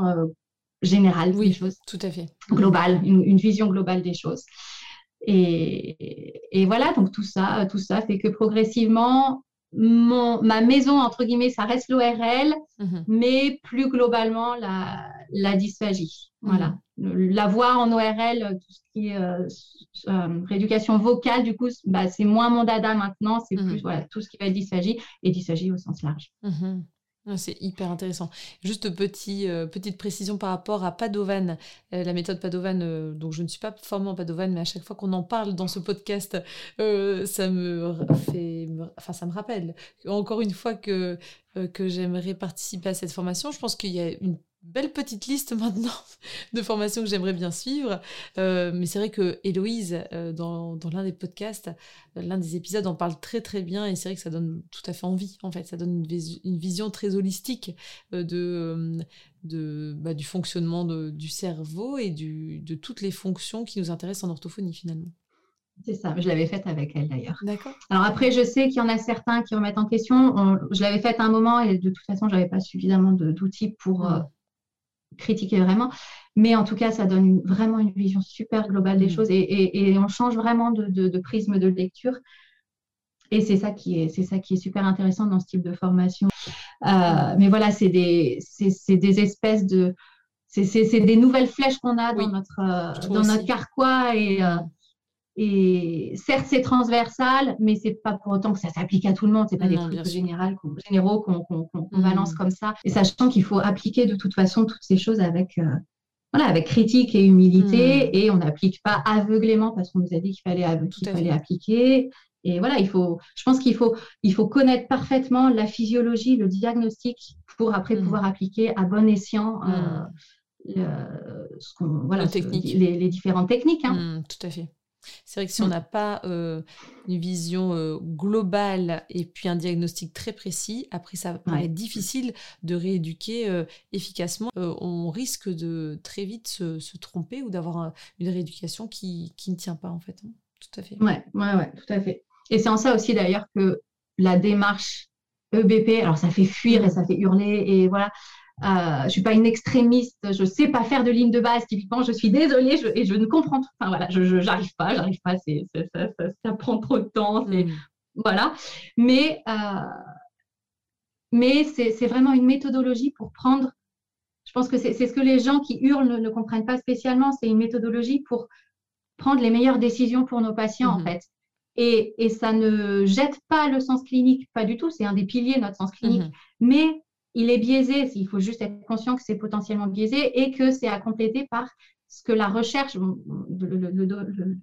générale oui, des choses. Tout à fait. Globale, une, vision globale des choses. Et, et, voilà, donc tout ça, tout ça fait que progressivement, mon, ma maison, entre guillemets, ça reste l'ORL, mhm. mais plus globalement, la, la dysphagie. Mhm. Voilà. La voix en ORL, tout ce qui est euh, euh, rééducation vocale, du coup, bah, c'est moins mon dada maintenant, c'est mhm. plus voilà, tout ce qui va être dysphagie et dysphagie au sens large. Ah, c'est hyper intéressant. Juste petit, euh, petite précision par rapport à Padovan, euh, la méthode Padovan. Euh, donc je ne suis pas formée en Padovan, mais à chaque fois qu'on en parle dans ce podcast, ça me fait, enfin ça me rappelle encore une fois que que j'aimerais participer à cette formation. Je pense qu'il y a une belle petite liste maintenant de formations que j'aimerais bien suivre. Euh, mais c'est vrai que Héloïse, euh, dans, dans l'un des podcasts, euh, l'un des épisodes, en parle très très bien et c'est vrai que ça donne tout à fait envie. En fait, ça donne une, une vision très holistique de, de, bah, du fonctionnement du cerveau et du, de toutes les fonctions qui nous intéressent en orthophonie finalement. C'est ça, je l'avais faite avec elle d'ailleurs. D'accord. Alors après, je sais qu'il y en a certains qui remettent en question. je l'avais faite à un moment et de toute façon, je n'avais pas suffisamment d'outils pour, mm critiquer vraiment. Mais en tout cas, ça donne vraiment une vision super globale des mm. choses et, on change vraiment de, prisme de lecture. Et c'est ça qui est, c'est ça qui est super intéressant dans ce type de formation. Euh, mais voilà, c'est des, c'est, des espèces de, c'est, des nouvelles flèches qu'on a dans notre, euh, notre carquois et, euh, et certes, c'est transversal, mais c'est pas pour autant que ça s'applique à tout le monde. C'est pas des trucs généraux qu'on mmh. balance comme ça. Et sachant qu'il faut appliquer de toute façon toutes ces choses avec, euh, voilà, avec critique et humilité. Mmh. Et on n'applique pas aveuglément parce qu'on nous a dit qu'il fallait, fallait appliquer. Et voilà, il faut, je pense qu'il faut, il faut connaître parfaitement la physiologie, le diagnostic pour après mmh. pouvoir appliquer à bon escient. Euh, ce voilà, les, les, différentes techniques. Hein. tout à fait. C'est vrai que si on mmh. n'a pas euh, une vision euh, globale et puis un diagnostic très précis, après ça paraît être difficile de rééduquer euh, efficacement. on risque de très vite se, tromper ou d'avoir une rééducation qui, qui, ne tient pas en fait. Hein. Tout à fait. Ouais, ouais, ouais, tout à fait. Et c'est en ça aussi d'ailleurs que la démarche EBP, alors ça fait fuir et ça fait hurler et voilà, je suis pas une extrémiste, je sais pas faire de ligne de base typiquement. Je suis désolée et je ne comprends. Enfin voilà, je j'arrive pas, j'arrive pas. C'est ça, ça, ça, prend trop de temps. Mm. Voilà, mais euh, mais c'est vraiment une méthodologie pour prendre. Je pense que c'est ce que les gens qui hurlent ne, comprennent pas spécialement. C'est une méthodologie pour prendre les meilleures décisions pour nos patients en mm-hmm. fait. Et, et, ça ne jette pas le sens clinique, pas du tout. C'est un des piliers notre sens clinique. Mhm. Mais il est biaisé. Il faut juste être conscient que c'est potentiellement biaisé et que c'est à compléter par ce que la recherche, le,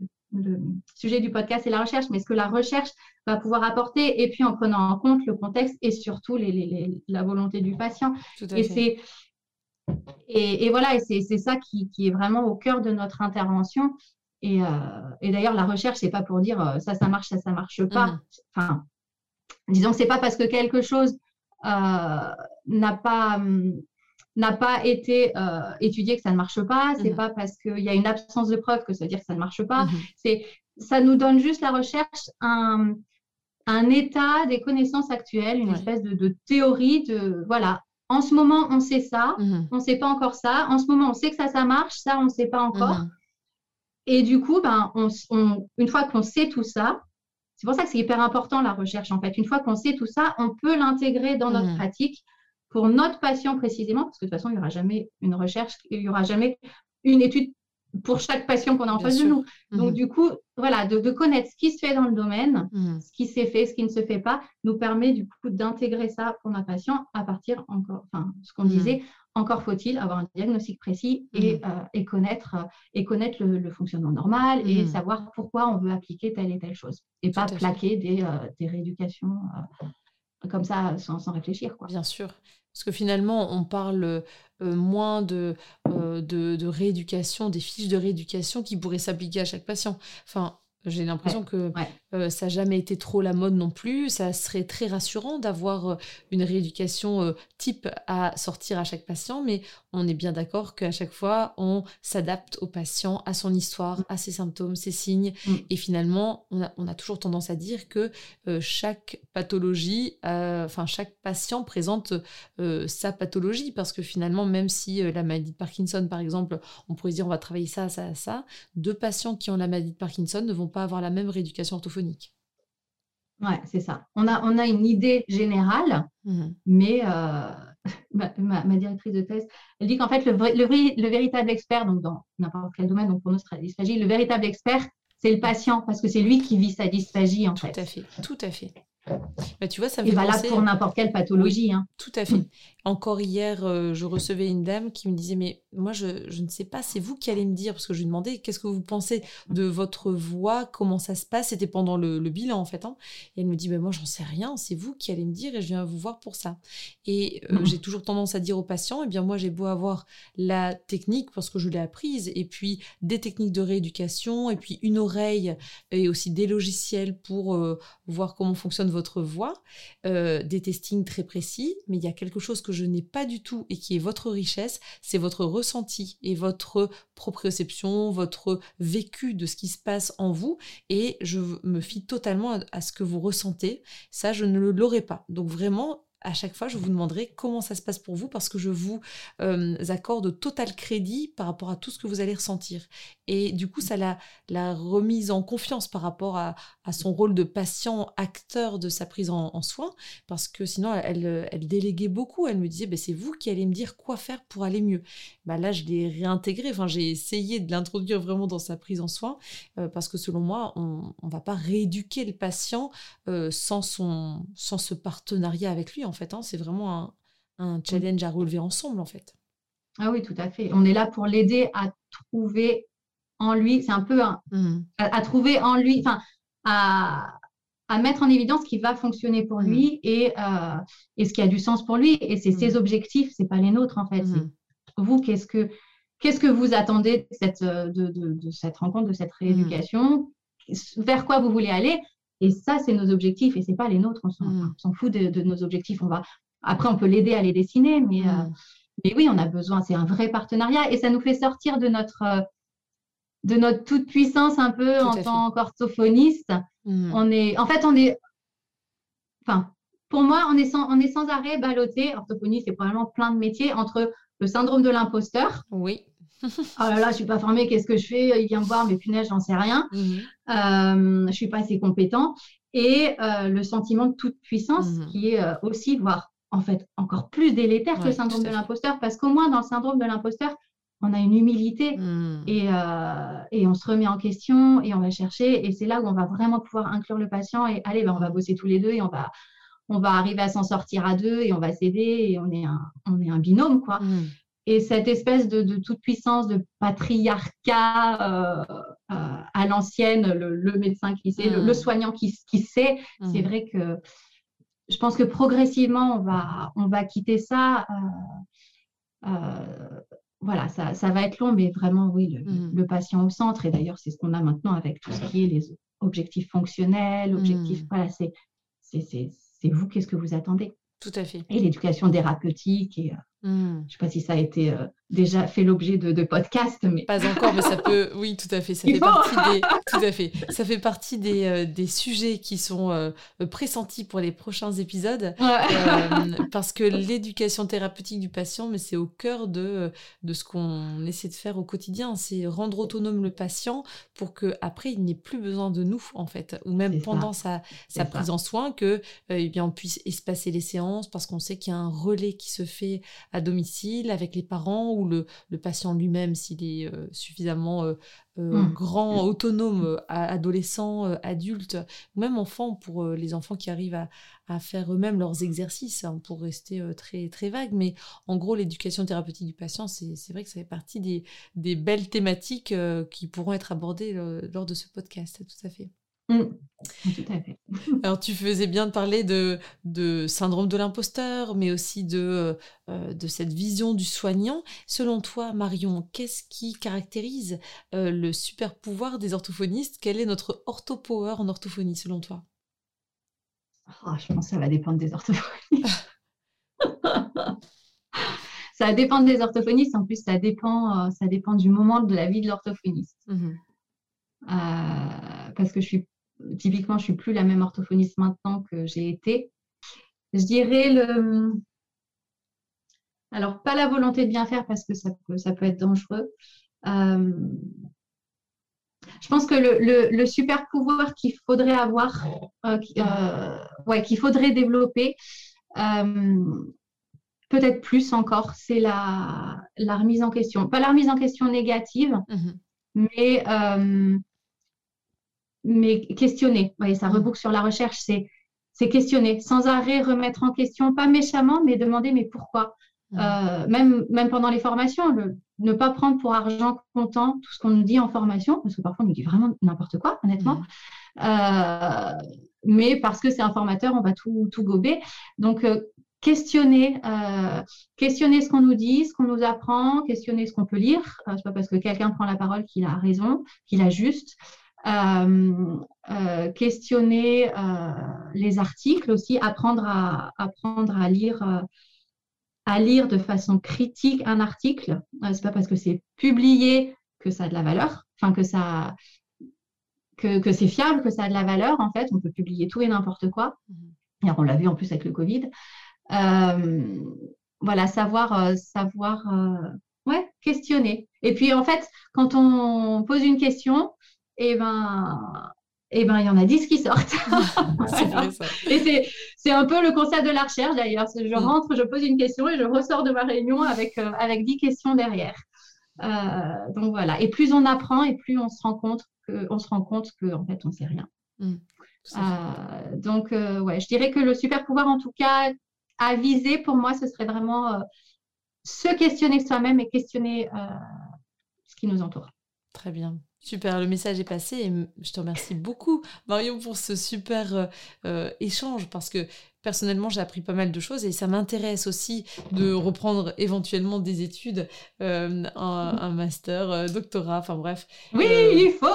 sujet du podcast c'est la recherche, mais ce que la recherche va pouvoir apporter et puis en prenant en compte le contexte et surtout les, la volonté du patient. et c'est et, voilà, et c'est ça qui, qui, est vraiment au cœur de notre intervention. Et, euh, et d'ailleurs, la recherche, c'est pas pour dire euh, ça, ça marche, ça, ça marche pas. Mhm. Enfin, disons que c'est pas parce que quelque chose euh, n'a pas hum, n'a pas été euh, étudié que ça ne marche pas. C'est n'est mhm. pas parce qu'il y a une absence de preuve que ça veut dire que ça ne marche pas. Mhm. C'est ça nous donne juste la recherche un, un état des connaissances actuelles, une espèce de, de, théorie de voilà. En ce moment, on sait ça, on ne sait pas encore ça. En ce moment, on sait que ça, ça marche, ça, on ne sait pas encore. Et du coup, ben, on, une fois qu'on sait tout ça, c'est pour ça que c'est hyper important la recherche en fait. Une fois qu'on sait tout ça, on peut l'intégrer dans notre mmh. pratique pour notre patient précisément, parce que de toute façon, il n'y aura jamais une recherche, il n'y aura jamais une étude pour chaque patient qu'on a en face de nous. Donc, mmh. du coup, voilà, de, connaître ce qui se fait dans le domaine, mmh. ce qui s'est fait, ce qui ne se fait pas, nous permet du coup d'intégrer ça pour notre patient à partir encore, enfin, ce qu'on disait, encore faut-il avoir un diagnostic précis et, euh, et connaître, euh, et connaître le, fonctionnement normal et savoir pourquoi on veut appliquer telle et telle chose. Et pas plaquer des, euh, des, rééducations comme ça sans, sans, réfléchir. Quoi. Bien sûr. Parce que finalement, on parle moins de, de, de, rééducation, des fiches de rééducation qui pourraient s'appliquer à chaque patient. Enfin, j'ai l'impression que euh, ça n'a jamais été trop la mode non plus. Ça serait très rassurant d'avoir euh, une rééducation euh, type à sortir à chaque patient, mais on est bien d'accord qu'à chaque fois, on s'adapte au patient, à son histoire, à ses symptômes, ses signes. Mm. Et finalement, on a, on a, toujours tendance à dire que chaque pathologie, enfin chaque patient présente sa pathologie, parce que finalement, même si la maladie de Parkinson, par exemple, on pourrait dire on va travailler ça, ça, ça, deux patients qui ont la maladie de Parkinson ne vont pas avoir la même rééducation Ouais, c'est ça. On a, on a une idée générale, mmh. mais euh, ma, directrice de thèse, elle dit qu'en fait, le, le, véritable expert, donc dans n'importe quel domaine, donc pour nous, dysphagie, le véritable expert, c'est le patient, parce que c'est lui qui vit sa dysphagie, en tout fait. Tout à fait, tout à fait. Bah, tu vois, ça me Et valable pour n'importe quelle pathologie. hein. Tout à fait. Encore hier, euh, je recevais une dame qui me disait, mais moi, je, je ne sais pas, c'est vous qui allez me dire, parce que je lui demandais, qu'est-ce que vous pensez de votre voix, comment ça se passe? C'était pendant le, bilan, en fait. Hein. Et elle me dit, ben, moi, j'en sais rien, c'est vous qui allez me dire et je viens vous voir pour ça. Et euh, mmh. j'ai toujours tendance à dire aux patients, eh bien, moi, j'ai beau avoir la technique, parce que je l'ai apprise, et puis des techniques de rééducation, et puis une oreille, et aussi des logiciels pour euh, voir comment fonctionne votre voix, des testings très précis, mais il y a quelque chose que je n'ai pas du tout et qui est votre richesse, c'est votre ressenti et votre proprioception, votre vécu de ce qui se passe en vous. Et je me fie totalement à, ce que vous ressentez. Ça, je ne l'aurai pas. Donc vraiment, à chaque fois, je vous demanderai comment ça se passe pour vous parce que je vous euh, accorde total crédit par rapport à tout ce que vous allez ressentir. Et du coup, ça la, remise en confiance par rapport à, son rôle de patient, acteur de sa prise en, soin, parce que sinon, elle, elle déléguait beaucoup. Elle me disait, bah, c'est vous qui allez me dire quoi faire pour aller mieux. Bah, là, je l'ai réintégré, enfin, j'ai essayé de l'introduire vraiment dans sa prise en soin, euh, parce que selon moi, on ne va pas rééduquer le patient euh, sans, son, sans ce partenariat avec lui, en fait. Hein. C'est vraiment un, mmh. challenge à relever ensemble, en fait. Ah oui, tout à fait. On est là pour l'aider à trouver en lui, c'est un peu mmh. à, trouver en lui, enfin, à, mettre en évidence ce qui va fonctionner pour lui mmh. et, euh, et, ce qui a du sens pour lui. Et c'est ses objectifs, c'est pas les nôtres, en fait. Vous, qu'est-ce que, qu'est-ce que vous attendez de cette, de, cette rencontre, de cette rééducation? Vers quoi vous voulez aller? Et ça, c'est nos objectifs et c'est pas les nôtres. On s'en, mm. fout de, nos objectifs. On va après, on peut l'aider à les dessiner, mais, euh, mm. mais oui, on a besoin. C'est un vrai partenariat et ça nous fait sortir de notre euh, de notre toute puissance un peu en tant qu'orthophoniste. Mm. On est, en fait, on est, enfin, pour moi, on est sans, on est sans arrêt ballotté. Orthophonie, c'est probablement plein de métiers entre le syndrome de l'imposteur. Oui oh là là, je suis pas formée, qu'est-ce que je fais? Il vient me voir, mais punaise, j'en sais rien. Mhm. Euh, je suis pas assez compétent. Et euh, le sentiment de toute puissance, mhm. qui est euh, aussi, voire en fait encore plus délétère que le syndrome de l'imposteur, parce qu'au moins dans le syndrome de l'imposteur, on a une humilité mmh. euh, et, on se remet en question et on va chercher. Et c'est là où on va vraiment pouvoir inclure le patient et allez, ben, on va bosser tous les deux et on va, on va arriver à s'en sortir à deux et on va s'aider et on est un, on est un binôme, quoi. Mmh. Et cette espèce de, toute puissance, de patriarcat euh, euh, à l'ancienne, le, médecin qui sait, le, mmh. soignant qui, qui sait, c'est vrai que je pense que progressivement, on va, on va quitter ça voilà, ça, ça, va être long, mais vraiment, oui, mmh. le, patient au centre. Et d'ailleurs, c'est ce qu'on a maintenant avec tout ce qui est les objectifs fonctionnels, objectifs, voilà, c'est vous, qu'est-ce que vous attendez? Tout à fait. Et l'éducation thérapeutique et Hmm. Je ne sais pas si ça a été euh, déjà fait l'objet de, de podcasts, mais pas encore, mais ça peut. Oui, tout à fait. Ça fait partie des. Tout à fait. Ça fait partie des, euh, des sujets qui sont euh, pressentis pour les prochains épisodes, parce que l'éducation thérapeutique du patient, mais c'est au cœur de de ce qu'on essaie de faire au quotidien, c'est rendre autonome le patient pour que après il n'ait plus besoin de nous en fait, ou même pendant sa, sa prise en soin que eh bien on puisse espacer les séances parce qu'on sait qu'il y a un relais qui se fait à domicile avec les parents ou le, patient lui-même s'il est euh, suffisamment euh, euh, mmh. grand, autonome, adolescent, adulte, ou même enfant pour les enfants qui arrivent à, faire eux-mêmes leurs exercices, hein, pour rester très, très vague. Mais en gros, l'éducation thérapeutique du patient, c'est vrai que ça fait partie des, des belles thématiques qui pourront être abordées lors de ce podcast, tout à fait. Mmh. Tout à fait. Alors, tu faisais bien de parler de, de syndrome de l'imposteur, mais aussi de, euh, de cette vision du soignant. Selon toi, Marion, qu'est-ce qui caractérise euh, le super pouvoir des orthophonistes? Quel est notre orthopower en orthophonie, selon toi? Oh, Je pense que ça va dépendre des orthophonistes. ça va dépendre des orthophonistes. En plus, ça dépend, euh, ça dépend du moment de la vie de l'orthophoniste. Mmh parce que je suis typiquement, je suis plus la même orthophoniste maintenant que j'ai été. Je dirais le. Alors, pas la volonté de bien faire parce que ça peut, ça peut être dangereux. Euh, je pense que le, super pouvoir qu'il faudrait avoir, euh, euh, ouais, qu'il faudrait développer, peut-être plus encore, c'est la, la, remise en question. Pas la remise en question négative, mmh mais mais questionner. Oui, ça mm. reboucle sur la recherche, c'est c'est questionner, sans arrêt remettre en question, pas méchamment, mais demander mais pourquoi? Mm. Euh, même, même pendant les formations, ne pas prendre pour argent comptant tout ce qu'on nous dit en formation, parce que parfois on nous dit vraiment n'importe quoi, honnêtement. Mm. Euh, mais parce que c'est un formateur, on va tout, tout gober. Donc, euh, questionner, questionner ce qu'on nous dit, ce qu'on nous apprend, questionner ce qu'on peut lire. c'est pas parce que quelqu'un prend la parole qu'il a raison, qu'il a juste. Euh, euh, questionner euh, les articles aussi, apprendre à, apprendre à lire à lire de façon critique un article. c'est pas parce que c'est publié que ça a de la valeur, enfin que ça que, que c'est fiable, que ça a de la valeur. En fait, on peut publier tout et n'importe quoi. Et on l'a vu en plus avec le Covid. voilà, savoir, savoir, ouais, questionner. Et puis en fait, quand on pose une question, et ben, et ben, il y en a 10 qui sortent. Et c'est un peu le concept de la recherche d'ailleurs. Je mm. rentre, je pose une question et je ressors de ma réunion avec, euh, avec 10 questions derrière. Euh, donc voilà. Et plus on apprend et plus on se rend compte que, on se rend compte que en fait, on ne sait rien. Mm. Euh, donc, ouais, je dirais que le super pouvoir, en tout cas, à viser, pour moi, ce serait vraiment se questionner soi-même et questionner ce qui nous entoure. Très bien. Super, le message est passé et je te remercie beaucoup Marion pour ce super euh, euh, échange parce que personnellement, j'ai appris pas mal de choses et ça m'intéresse aussi de reprendre éventuellement des études, euh, un, master, euh, doctorat, enfin bref. Oui, euh, il faut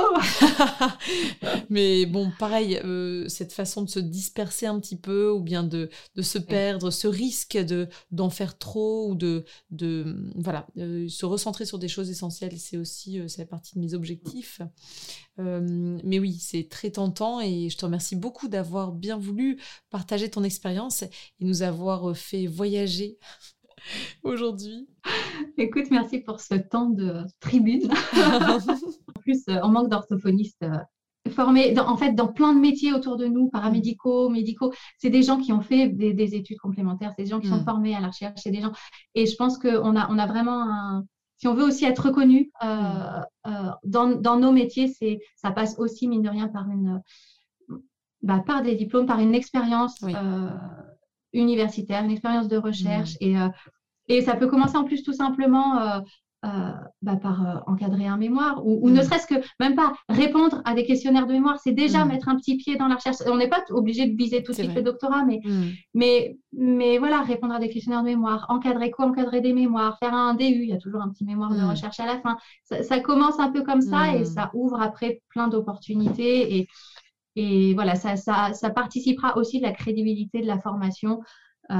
Mais bon, pareil, cette façon de se disperser un petit peu ou bien de, de se perdre, ce risque de d'en faire trop ou de, de voilà, se recentrer sur des choses essentielles, c'est aussi, c'est partie de mes objectifs. Mais oui, c'est très tentant et je te remercie beaucoup d'avoir bien voulu partager ton expérience et nous avoir euh, fait voyager aujourd'hui. Écoute, merci pour ce temps de tribune. en plus, euh, on manque d'orthophonistes euh, formés, en fait, dans plein de métiers autour de nous, paramédicaux, médicaux. C'est des gens qui ont fait des, études complémentaires, c'est des gens qui sont mm. formés à la recherche, c'est des gens. Et je pense qu'on a, on a vraiment un, si on veut aussi être reconnu dans, nos métiers, c'est, ça passe aussi, mine de rien, par, une, bah, par des diplômes, par une expérience universitaire, une expérience de recherche. Mmh. Et, et ça peut commencer en plus tout simplement euh, bah, par euh, encadrer un mémoire ou, ne mm. serait-ce que même pas répondre à des questionnaires de mémoire, c'est déjà mm. mettre un petit pied dans la recherche. On n'est pas obligé de viser tout de suite le doctorat, mais, mm. mais, mais voilà, répondre à des questionnaires de mémoire, encadrer quoi Encadrer des mémoires, faire un DU, il y a toujours un petit mémoire de recherche à la fin. Ça, commence un peu comme ça et ça ouvre après plein d'opportunités et, et voilà, ça, ça, ça, participera aussi de la crédibilité de la formation, euh,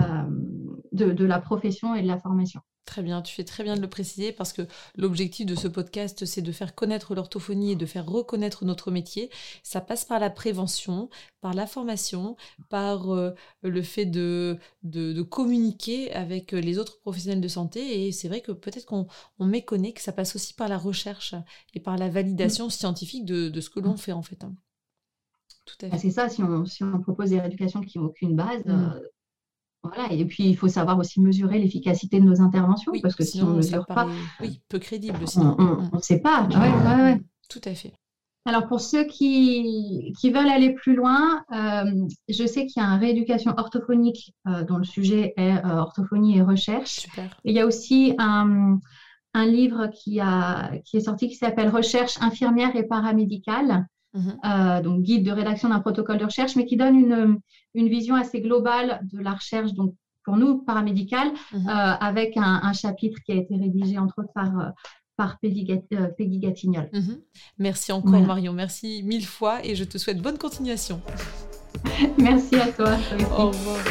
de, de la profession et de la formation. Très bien, tu fais très bien de le préciser parce que l'objectif de ce podcast, c'est de faire connaître l'orthophonie et de faire reconnaître notre métier. Ça passe par la prévention, par la formation, par euh, le fait de, de, communiquer avec les autres professionnels de santé. Et c'est vrai que peut-être qu'on méconnaît que ça passe aussi par la recherche et par la validation scientifique de, ce que l'on fait en fait. Hein. Tout à bah, fait. C'est ça, si on, si on propose des rééducations qui n'ont aucune base, mmh. euh, voilà, et puis il faut savoir aussi mesurer l'efficacité de nos interventions, parce que si on ne mesure pas, oui, peu crédible sinon. On ne sait pas. Ouais, Tout à fait. Alors pour ceux qui, qui veulent aller plus loin, euh, je sais qu'il y a un rééducation orthophonique euh, dont le sujet est euh, orthophonie et recherche. Super. il y a aussi un, un livre qui, a, qui est sorti qui s'appelle Recherche infirmière et paramédicale. Mhm. Euh, donc guide de rédaction d'un protocole de recherche, mais qui donne une, une, vision assez globale de la recherche, donc pour nous, paramédicale, mhm. euh, avec un, chapitre qui a été rédigé entre autres par, euh, par Peggy, Gatignol. Mhm. Merci encore Marion, merci mille fois et je te souhaite bonne continuation. merci à toi. Au revoir.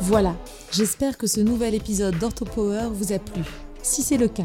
Voilà, j'espère que ce nouvel épisode d'OrthoPower vous a plu. Si c'est le cas,